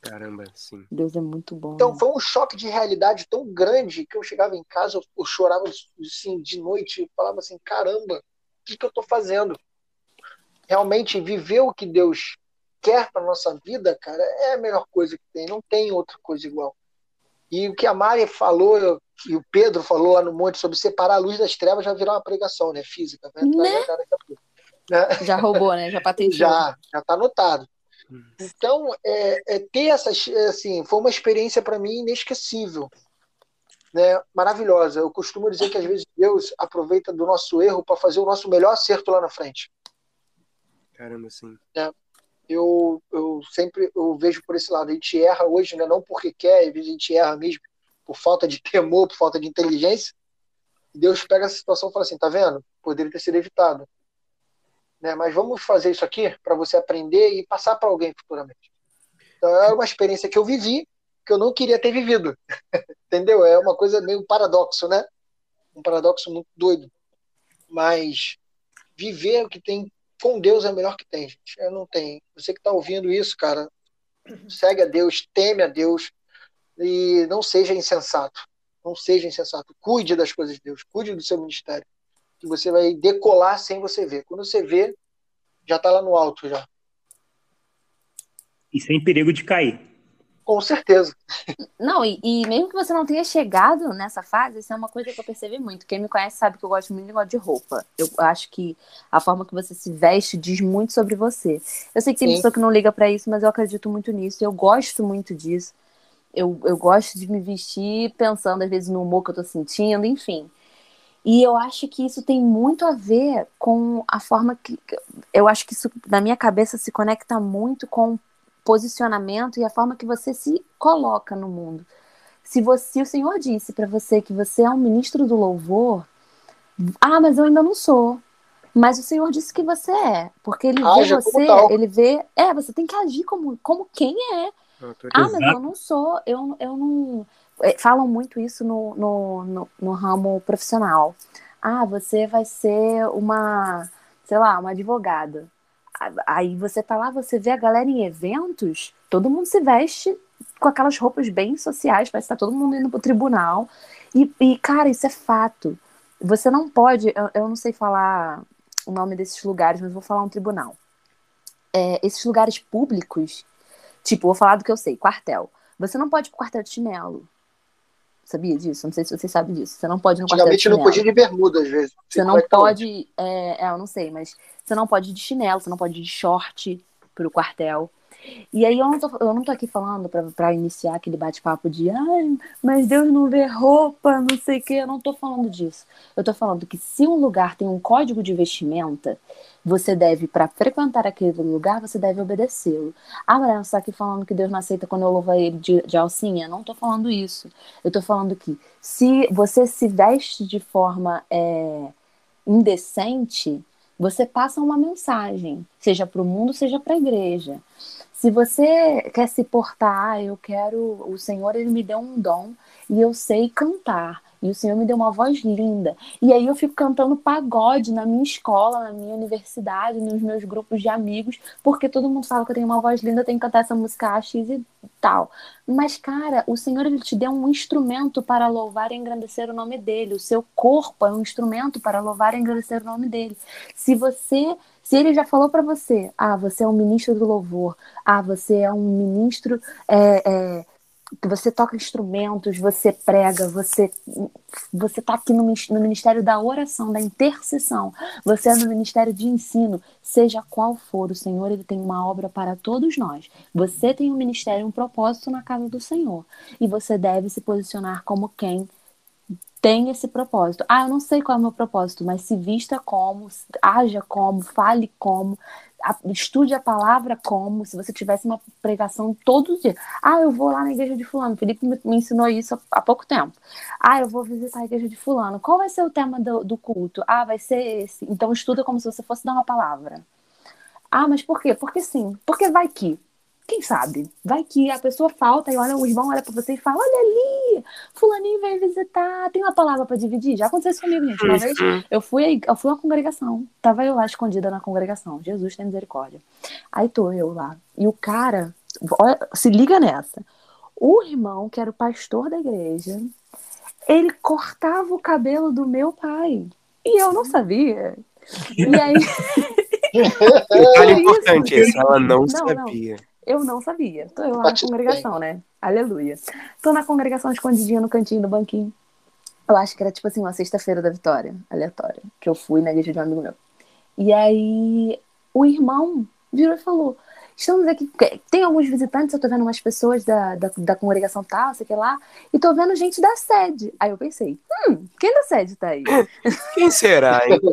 Caramba, sim. Deus é muito bom. Então né? foi um choque de realidade tão grande que eu chegava em casa, eu, eu chorava assim, de noite, falava assim: caramba, o que, que eu estou fazendo? Realmente viver o que Deus quer para nossa vida, cara, é a melhor coisa que tem. Não tem outra coisa igual. E o que a Mari falou, e o Pedro falou lá no monte sobre separar a luz das trevas já virou uma pregação, né? Física. Né? né? Já roubou, né? Já patenteou. Já, já está anotado. Então, é, é, ter essas, assim, foi uma experiência para mim inesquecível, né? Maravilhosa. Eu costumo dizer que às vezes Deus aproveita do nosso erro para fazer o nosso melhor acerto lá na frente. Caramba, sim. É. Eu, eu sempre eu vejo por esse lado. A gente erra hoje, né? não porque quer, a gente erra mesmo por falta de temor, por falta de inteligência. Deus pega essa situação e fala assim: tá vendo? Poderia ter sido evitado né? Mas vamos fazer isso aqui para você aprender e passar para alguém futuramente. Então é uma experiência que eu vivi que eu não queria ter vivido, entendeu? É uma coisa meio paradoxo, né? Um paradoxo muito doido. Mas viver o que tem com Deus é o melhor que tem, gente. Eu não tenho. Você que está ouvindo isso, cara, segue a Deus, teme a Deus e não seja insensato. Não seja insensato. Cuide das coisas de Deus, cuide do seu ministério que você vai decolar sem você ver. Quando você vê, já está lá no alto já. E sem perigo de cair. Com certeza. Não, e, e, mesmo que você não tenha chegado nessa fase, isso é uma coisa que eu percebi muito. Quem me conhece sabe que eu gosto muito de roupa. Eu acho que a forma que você se veste diz muito sobre você. Eu sei que tem Sim. pessoa que não liga para isso, mas eu acredito muito nisso. Eu gosto muito disso. Eu, eu gosto de me vestir pensando, às vezes, no humor que eu tô sentindo, enfim. E eu acho que isso tem muito a ver com a forma que. Eu acho que isso, na minha cabeça, se conecta muito com posicionamento e a forma que você se coloca no mundo. Se, você, se o Senhor disse para você que você é um ministro do louvor, ah, mas eu ainda não sou. Mas o Senhor disse que você é, porque ele ah, vê você, ele vê, é, você tem que agir como, como quem é. Ah, mas eu não sou, eu, eu não é, falam muito isso no, no, no, no ramo profissional. Ah, você vai ser uma, sei lá, uma advogada. Aí você tá lá, você vê a galera em eventos, todo mundo se veste com aquelas roupas bem sociais, parece que tá todo mundo indo pro tribunal. E, e cara, isso é fato. Você não pode, eu, eu, não sei falar o nome desses lugares, mas vou falar um tribunal. É, esses lugares públicos, tipo, vou falar do que eu sei, quartel. Você não pode ir pro quartel de chinelo. Sabia disso? Não sei se você sabe disso. Você não pode ir no quartel de chinelo. não podia ir de bermuda, às vezes. Você não pode. É, é, eu não sei, mas você não pode ir de chinelo, você não pode ir de short pro quartel. E aí eu não tô, eu não tô aqui falando para iniciar aquele bate-papo de ai, mas Deus não vê roupa, não sei o que. Eu não tô falando disso. Eu tô falando que se um lugar tem um código de vestimenta, você deve, para frequentar aquele lugar, você deve obedecê-lo. Ah, Mariana, você está aqui falando que Deus não aceita quando eu louvo ele de, de alcinha? Não estou falando isso. Eu estou falando que se você se veste de forma é, indecente, você passa uma mensagem, seja para o mundo, seja para a igreja. Se você quer se portar, ah, eu quero, o Senhor ele me deu um dom e eu sei cantar. E o Senhor me deu uma voz linda. E aí eu fico cantando pagode na minha escola, na minha universidade, nos meus grupos de amigos, porque todo mundo fala que eu tenho uma voz linda, eu tenho que cantar essa música X e tal. Mas, cara, o Senhor ele te deu um instrumento para louvar e engrandecer o nome dele. O seu corpo é um instrumento para louvar e engrandecer o nome dele. Se você se ele já falou para você, ah, você é um ministro do louvor, ah, você é um ministro é, é, você toca instrumentos, você prega, você você está aqui no, no ministério da oração, da intercessão, você é no ministério de ensino, seja qual for, o Senhor ele tem uma obra para todos nós. Você tem um ministério, um propósito na casa do Senhor e você deve se posicionar como quem tem esse propósito. Ah, eu não sei qual é o meu propósito, mas se vista como, haja como, fale como, estude a palavra como se você tivesse uma pregação todos os dias. Ah, eu vou lá na igreja de fulano. Felipe me, me ensinou isso há, pouco tempo. Ah, eu vou visitar a igreja de fulano. Qual vai ser o tema do, do culto? Ah, vai ser esse. Então estuda como se você fosse dar uma palavra. Ah, mas por quê? Porque sim. Porque vai que. Quem sabe? Vai que a pessoa falta e olha, o irmão olha pra você e fala: Olha ali, Fulaninho veio visitar, tem uma palavra pra dividir. Já aconteceu isso comigo, gente. Uma vez eu fui, eu fui à congregação, tava eu lá escondida na congregação. Jesus tem misericórdia. Aí tô eu lá. E o cara, olha, se liga nessa. O irmão, que era o pastor da igreja, ele cortava o cabelo do meu pai. E eu não sabia. E aí. Detalhe importante esse, ela não, Não, sabia. Eu não sabia. Tô eu lá na congregação, né? Aleluia. Tô na congregação escondidinha no cantinho do banquinho. Eu acho que era tipo assim, uma sexta-feira da vitória, aleatória, que eu fui na igreja de um amigo meu. E aí o irmão virou e falou: Estamos aqui. Tem alguns visitantes, eu tô vendo umas pessoas da, da, da congregação tal, sei que lá, e tô vendo gente da sede. Aí eu pensei, hum, quem da sede tá aí? Quem será, hein?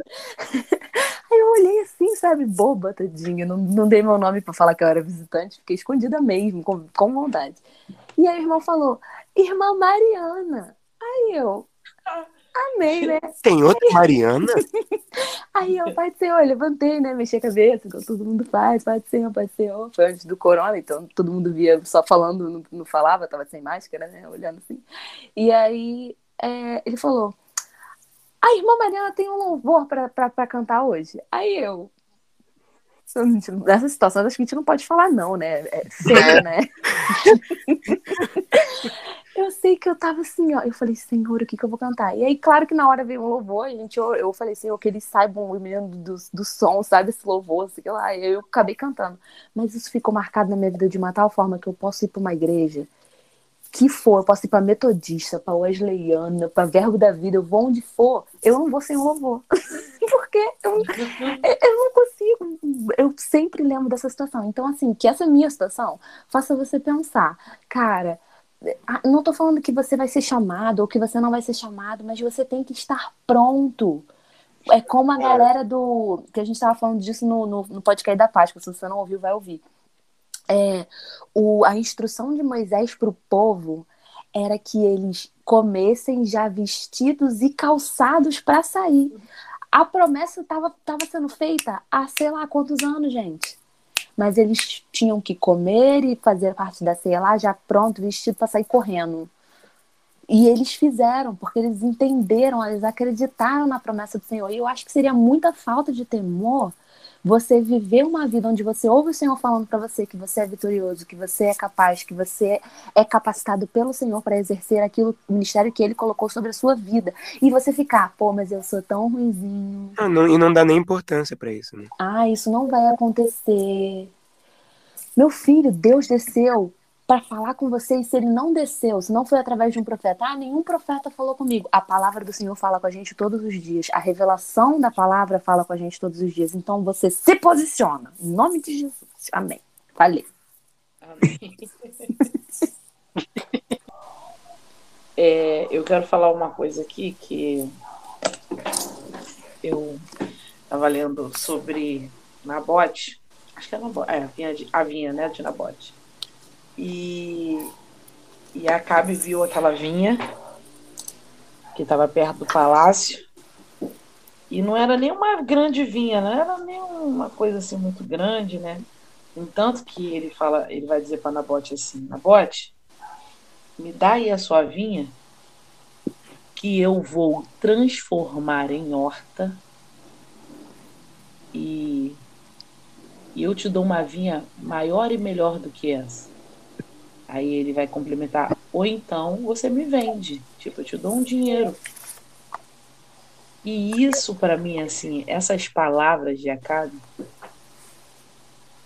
Aí eu olhei assim, sabe, boba, tadinha. Não, não dei meu nome pra falar que eu era visitante, fiquei escondida mesmo, com, com vontade. E aí o irmão falou, irmã Mariana. Aí eu, amei, né? Tem outra Mariana? Aí eu, Pai do Senhor, eu levantei, né? Mexi a cabeça, igual todo mundo faz, Pai do Senhor, Pai do Senhor. Foi antes do corona, então todo mundo via só falando, não, não falava, tava sem máscara, né? Olhando assim. E aí é, ele falou: A irmã Mariana tem um louvor pra, pra, pra cantar hoje. Aí eu. Nessa situação, acho que a gente não pode falar, não, né? É feio, né? eu sei que eu tava assim, ó. Eu falei, Senhor, o que que eu vou cantar? E aí, claro que na hora veio um louvor, a gente, eu, eu falei, Senhor, que eles saibam o menino do, do som, sabe? Esse louvor, que lá. E eu acabei cantando. Mas isso ficou marcado na minha vida de uma tal forma que eu posso ir pra uma igreja que for, eu posso ir pra metodista, pra wesleyana, pra verbo da vida, eu vou onde for, eu não vou sem louvor. Porque eu, eu não consigo. Eu sempre lembro dessa situação. Então, assim, que essa minha situação faça você pensar, cara, não tô falando que você vai ser chamado ou que você não vai ser chamado, mas você tem que estar pronto. É como a galera do. que a gente estava falando disso no, no, no podcast da Páscoa. Se você não ouviu, vai ouvir. É, o, a instrução de Moisés para o povo era que eles comessem já vestidos e calçados para sair. A promessa estava tava sendo feita há sei lá quantos anos, gente. Mas eles tinham que comer e fazer parte da ceia lá já pronto, vestido para sair correndo. E eles fizeram, porque eles entenderam, eles acreditaram na promessa do Senhor. E eu acho que seria muita falta de temor você viver uma vida onde você ouve o Senhor falando para você que você é vitorioso, que você é capaz, que você é capacitado pelo Senhor para exercer aquilo, o ministério que Ele colocou sobre a sua vida, e você ficar, pô, mas eu sou tão ruinzinho. Ah, não, e não dá nem importância pra isso, né? Ah, isso não vai acontecer. Meu filho, Deus desceu para falar com você e se ele não desceu, se não foi através de um profeta, ah, nenhum profeta falou comigo. A palavra do Senhor fala com a gente todos os dias. A revelação da palavra fala com a gente todos os dias. Então você se posiciona. Em nome de Jesus. Amém. Falei. Amém. É, eu quero falar uma coisa aqui que eu estava lendo sobre Nabote. Acho que é Nabote. É, a vinha, de, a vinha né, de Nabote. E, e Acabe viu aquela vinha que estava perto do palácio. E não era nem uma grande vinha, não era nem uma coisa assim muito grande, né? Entanto que ele fala, ele vai dizer para Nabote assim, Nabote, me dá aí a sua vinha que eu vou transformar em horta e eu te dou uma vinha maior e melhor do que essa. Aí ele vai complementar, ou então você me vende, tipo, eu te dou um dinheiro. E isso para mim, assim, essas palavras de Acabe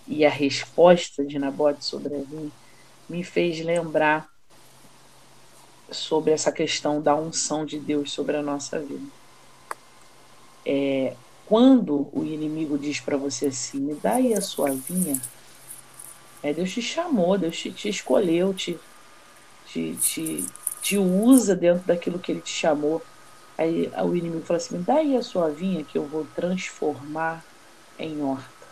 e a resposta de Nabote sobre vinha me fez lembrar sobre essa questão da unção de Deus sobre a nossa vida. É, quando o inimigo diz para você assim, me dá aí a sua vinha, é, Deus te chamou, Deus te, te escolheu, te, te, te, te usa dentro daquilo que ele te chamou. Aí o inimigo fala assim: me dá aí a sua vinha que eu vou transformar em horta.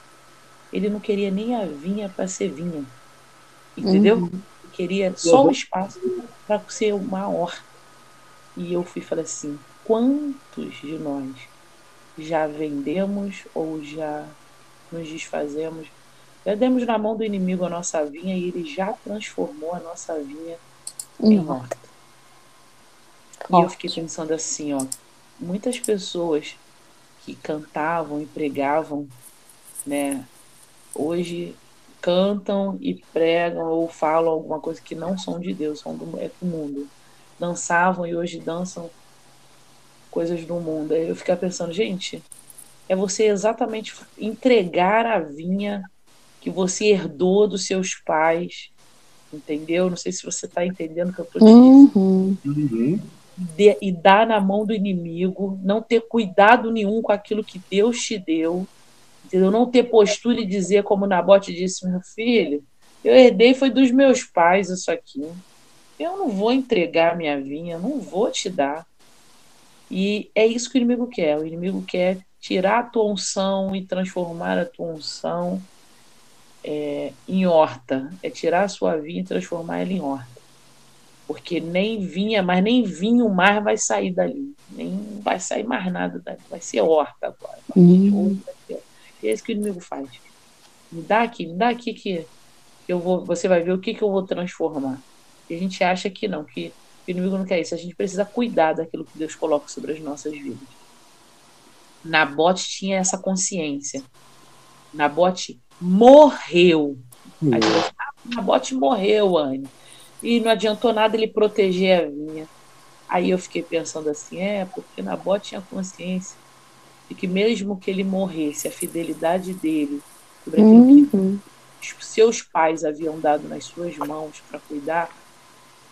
Ele não queria nem a vinha para ser vinha. Entendeu? Uhum. Queria só o espaço para ser uma horta. E eu fui falar assim: quantos de nós já vendemos ou já nos desfazemos Já demos na mão do inimigo a nossa vinha e ele já transformou a nossa vinha em Hum. morta. E eu fiquei pensando assim, ó, muitas pessoas que cantavam e pregavam, né, hoje cantam e pregam ou falam alguma coisa que não são de Deus, são do, é do mundo. Dançavam e hoje dançam coisas do mundo. Aí eu ficar pensando, gente, é você exatamente entregar a vinha que você herdou dos seus pais, entendeu? Não sei se você está entendendo o que eu estou dizendo Uhum. Uhum. de- e dar na mão do inimigo, não ter cuidado nenhum com aquilo que Deus te deu, entendeu? Não ter postura e dizer, como Nabote disse, meu filho, eu herdei foi dos meus pais isso aqui. Eu não vou entregar minha vinha, não vou te dar. E é isso que o inimigo quer. O inimigo quer tirar a tua unção e transformar a tua unção é, em horta. É tirar a sua vinha e transformar ela em horta porque nem vinha, mas nem vinho mais vai sair dali, nem vai sair mais nada dali, vai ser horta agora. Hum. E é isso que o inimigo faz. Me dá aqui, me dá aqui que eu vou, você vai ver o que, que eu vou transformar. E a gente acha que não, que o inimigo não quer isso. A gente precisa cuidar daquilo que Deus coloca sobre as nossas vidas. Nabote tinha essa consciência. Nabote morreu. Aí eu, ah, Nabote morreu, Anne. E não adiantou nada ele proteger a vinha. Aí eu fiquei pensando assim, é, porque Nabote tinha consciência de que mesmo que ele morresse, a fidelidade dele sobre aquilo que Uhum. os seus pais haviam dado nas suas mãos para cuidar,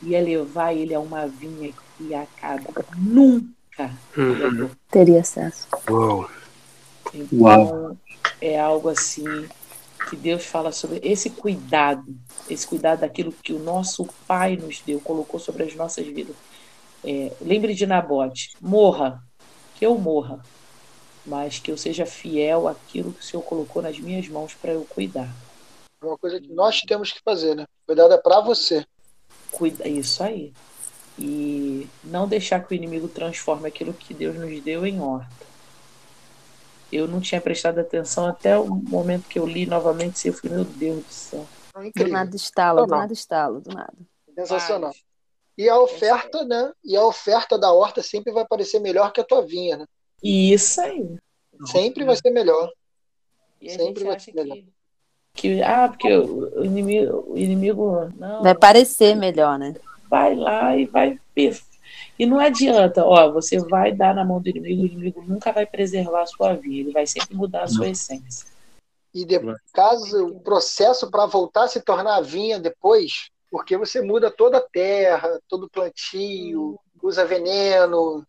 ia levar ele a uma vinha que acaba nunca. Uhum. Teria acesso. Uou. Então, é algo assim que Deus fala sobre esse cuidado, esse cuidado daquilo que o nosso Pai nos deu, colocou sobre as nossas vidas. É, lembre de Nabote, morra, que eu morra, mas que eu seja fiel àquilo que o Senhor colocou nas minhas mãos para eu cuidar. É uma coisa que nós temos que fazer, né? Cuidado é para você. Cuida, isso aí. E não deixar que o inimigo transforme aquilo que Deus nos deu em horta. Eu não tinha prestado atenção até o momento que eu li novamente, eu falei, meu Deus do céu. Do nada estalo, do nada estalo, do nada. Sensacional. E a oferta, né? E a oferta da horta sempre vai parecer melhor que a tua vinha, né? Isso aí. Sempre vai ser melhor. E Sempre vai ser melhor. que, que ah, porque o inimigo, o inimigo não Vai parecer melhor, né? vai lá e vai e não adianta, ó, você vai dar na mão do inimigo, o inimigo nunca vai preservar a sua vida, ele vai sempre mudar a sua essência. E de, caso o processo para voltar a se tornar a vinha depois, porque você muda toda a terra, todo o plantio, usa veneno,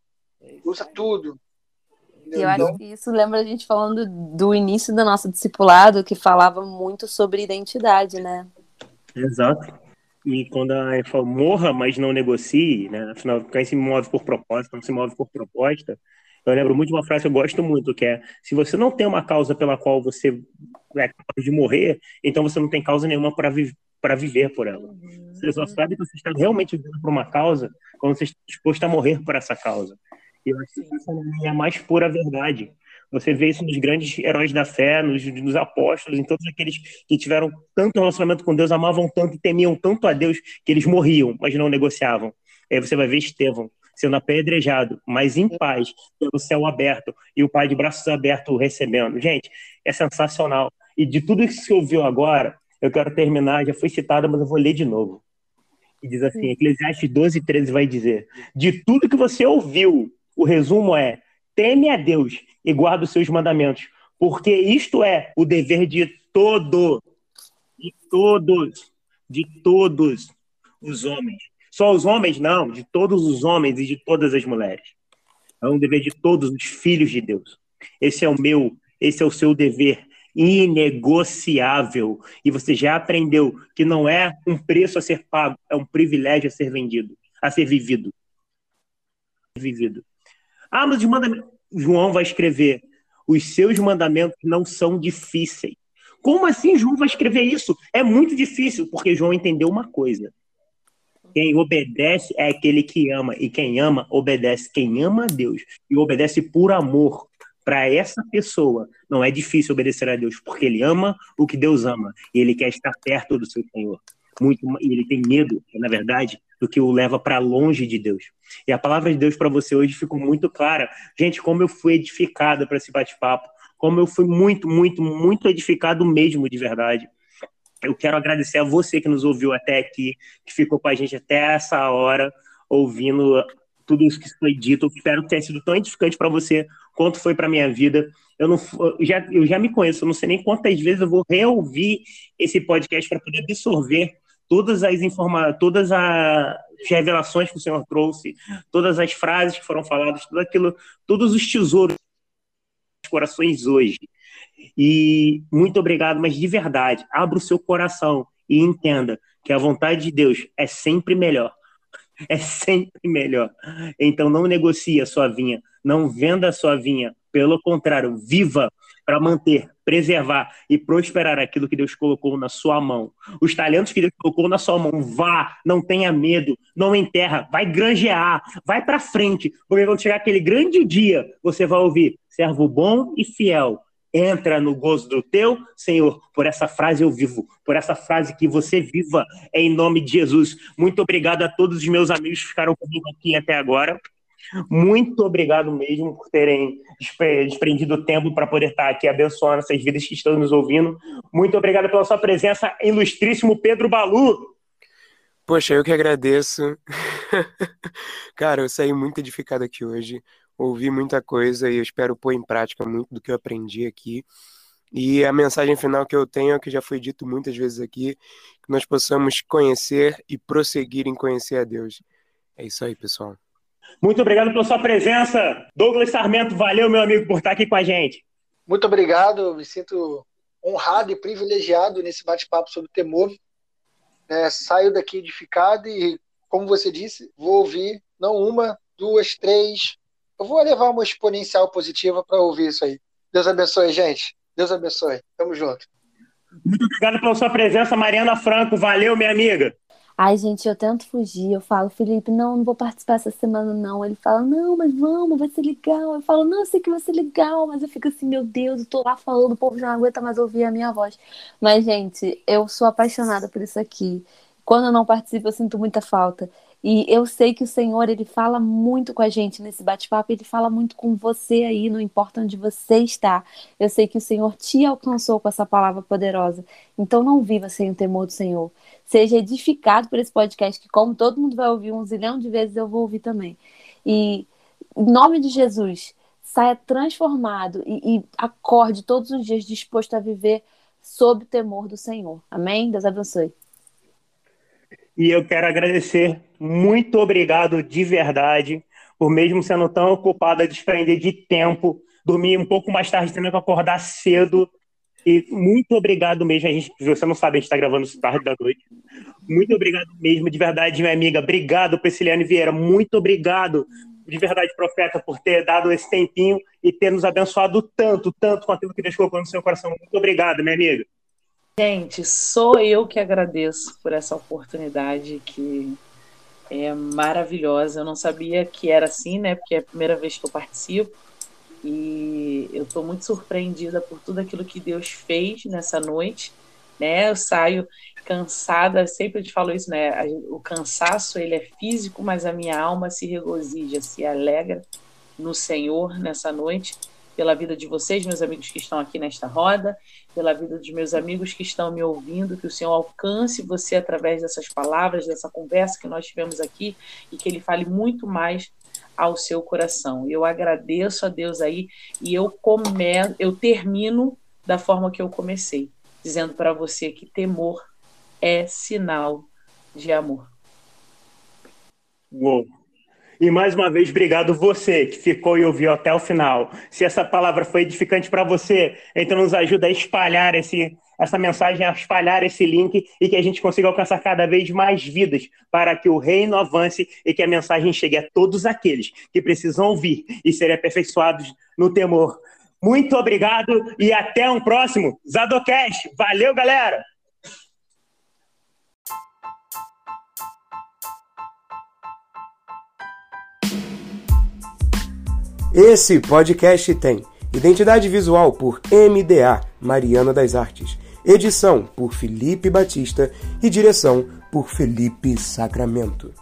usa tudo. E eu acho que isso lembra a gente falando do início do nosso discipulado, que falava muito sobre identidade, né? Exato. E quando a gente fala morra, mas não negocie, né? Afinal, quem se move por propósito, não se move por proposta. Eu lembro muito de uma frase que eu gosto muito, que é: se você não tem uma causa pela qual você é capaz de morrer, então você não tem causa nenhuma para vi para viver por ela. Você só sabe que você está realmente vivendo por uma causa quando você está disposto a morrer por essa causa. E eu acho que essa é a mais pura verdade. Você vê isso nos grandes heróis da fé, nos, nos apóstolos, em todos aqueles que tiveram tanto relacionamento com Deus, amavam tanto e temiam tanto a Deus que eles morriam, mas não negociavam. Aí você vai ver Estevão sendo apedrejado, mas em paz, pelo céu aberto e o Pai de braços abertos recebendo. Gente, é sensacional. E de tudo isso que você ouviu agora, eu quero terminar, já foi citado, mas eu vou ler de novo. E diz assim, Eclesiastes 12, 13 vai dizer, de tudo que você ouviu, o resumo é, teme a Deus e guarda os seus mandamentos, porque isto é o dever de todo, de todos, de todos os homens. Só os homens, não, de todos os homens e de todas as mulheres. É um dever de todos os filhos de Deus. Esse é o meu, esse é o seu dever inegociável. E você já aprendeu que não é um preço a ser pago, é um privilégio a ser vendido, a ser vivido. Vivido. Ah, mas os mandamentos. João vai escrever: os seus mandamentos não são difíceis. Como assim João vai escrever isso? É muito difícil, porque João entendeu uma coisa. Quem obedece é aquele que ama, e quem ama, obedece. Quem ama a Deus e obedece por amor, para essa pessoa não é difícil obedecer a Deus, porque ele ama o que Deus ama e ele quer estar perto do seu Senhor. Muito, e ele tem medo, na verdade, do que o leva para longe de Deus. E a palavra de Deus para você hoje ficou muito clara. Gente, como eu fui edificada para esse bate-papo, como eu fui muito, muito, muito edificado mesmo de verdade. Eu quero agradecer a você que nos ouviu até aqui, que ficou com a gente até essa hora, ouvindo tudo isso que foi dito. Eu espero que tenha sido tão edificante para você quanto foi para minha vida. Eu, não, eu, já, eu já me conheço, eu não sei nem quantas vezes eu vou reouvir esse podcast para poder absorver todas as informações, todas as revelações que o Senhor trouxe, todas as frases que foram faladas, tudo aquilo, todos os tesouros dos corações hoje. E muito obrigado, mas de verdade, abra o seu coração e entenda que a vontade de Deus é sempre melhor. É sempre melhor. Então não negocie a sua vinha, não venda a sua vinha. Pelo contrário, viva para manter, preservar e prosperar aquilo que Deus colocou na sua mão. Os talentos que Deus colocou na sua mão, vá, não tenha medo, não enterra, vai granjear, vai para frente, porque quando chegar aquele grande dia, você vai ouvir: servo bom e fiel, entra no gozo do teu Senhor. Por essa frase eu vivo, por essa frase que você viva em nome de Jesus. Muito obrigado a todos os meus amigos que ficaram comigo aqui até agora. Muito obrigado mesmo por terem desprendido tempo para poder estar aqui abençoando essas vidas que estão nos ouvindo. Muito obrigado pela sua presença, ilustríssimo Pedro Balu. Poxa, eu que agradeço. Cara, eu saí muito edificado aqui hoje ouvi muita coisa e eu espero pôr em prática muito do que eu aprendi aqui. E a mensagem final que eu tenho que já foi dito muitas vezes aqui, que nós possamos conhecer e prosseguir em conhecer a Deus. É isso aí, pessoal. Muito obrigado pela sua presença. Douglas Sarmento, valeu, meu amigo, por estar aqui com a gente. Muito obrigado, me sinto honrado e privilegiado nesse bate-papo sobre temor. É, saio daqui edificado e, como você disse, vou ouvir não uma, duas, três, eu vou levar uma exponencial positiva para ouvir isso aí. Deus abençoe, gente. Deus abençoe. Tamo junto. Muito obrigado pela sua presença, Mariana Franco. Valeu, minha amiga. Ai, gente, eu tento fugir. Eu falo, Felipe, não, não vou participar essa semana, não. Ele fala, não, mas vamos, vai ser legal. Eu falo, não, eu sei que vai ser legal, mas eu fico assim, meu Deus, eu tô lá falando, o povo já não aguenta mais ouvir a minha voz. Mas, gente, eu sou apaixonada por isso aqui. Quando eu não participo, eu sinto muita falta. E eu sei que o Senhor, ele fala muito com a gente nesse bate-papo, ele fala muito com você aí, não importa onde você está. Eu sei que o Senhor te alcançou com essa palavra poderosa. Então não viva sem o temor do Senhor. Seja edificado por esse podcast, que como todo mundo vai ouvir um zilhão de vezes, eu vou ouvir também. E em nome de Jesus, saia transformado e, e acorde todos os dias disposto a viver sob o temor do Senhor. Amém? Deus abençoe. E eu quero agradecer, muito obrigado de verdade, por mesmo sendo tão ocupada, desprender de tempo, dormir um pouco mais tarde, tendo que acordar cedo. E muito obrigado mesmo. A gente, você não sabe, a gente está gravando isso tarde da noite. Muito obrigado mesmo, de verdade, minha amiga. Obrigado, Prisciliane Vieira. Muito obrigado, de verdade, profeta, por ter dado esse tempinho e ter nos abençoado tanto, tanto com aquilo que Deus colocou no seu coração. Muito obrigado, minha amiga. Gente, sou eu que agradeço por essa oportunidade que é maravilhosa. Eu não sabia que era assim, né? Porque é a primeira vez que eu participo. E eu estou muito surpreendida por tudo aquilo que Deus fez nessa noite. Né? Eu saio cansada, sempre te falo isso, né? O cansaço ele é físico, mas a minha alma se regozija, se alegra no Senhor nessa noite pela vida de vocês, meus amigos que estão aqui nesta roda, pela vida dos meus amigos que estão me ouvindo, que o Senhor alcance você através dessas palavras, dessa conversa que nós tivemos aqui e que ele fale muito mais ao seu coração. Eu agradeço a Deus aí e eu come... eu termino da forma que eu comecei, dizendo para você que temor é sinal de amor. Uou. E mais uma vez, obrigado você que ficou e ouviu até o final. Se essa palavra foi edificante para você, então nos ajuda a espalhar esse, essa mensagem, a espalhar esse link e que a gente consiga alcançar cada vez mais vidas para que o reino avance e que a mensagem chegue a todos aqueles que precisam ouvir e serem aperfeiçoados no temor. Muito obrigado e até um próximo Zadocast. Valeu, galera! Esse podcast tem Identidade visual por MDA, Mariana das Artes. Edição por Felipe Batista e direção por Felipe Sacramento.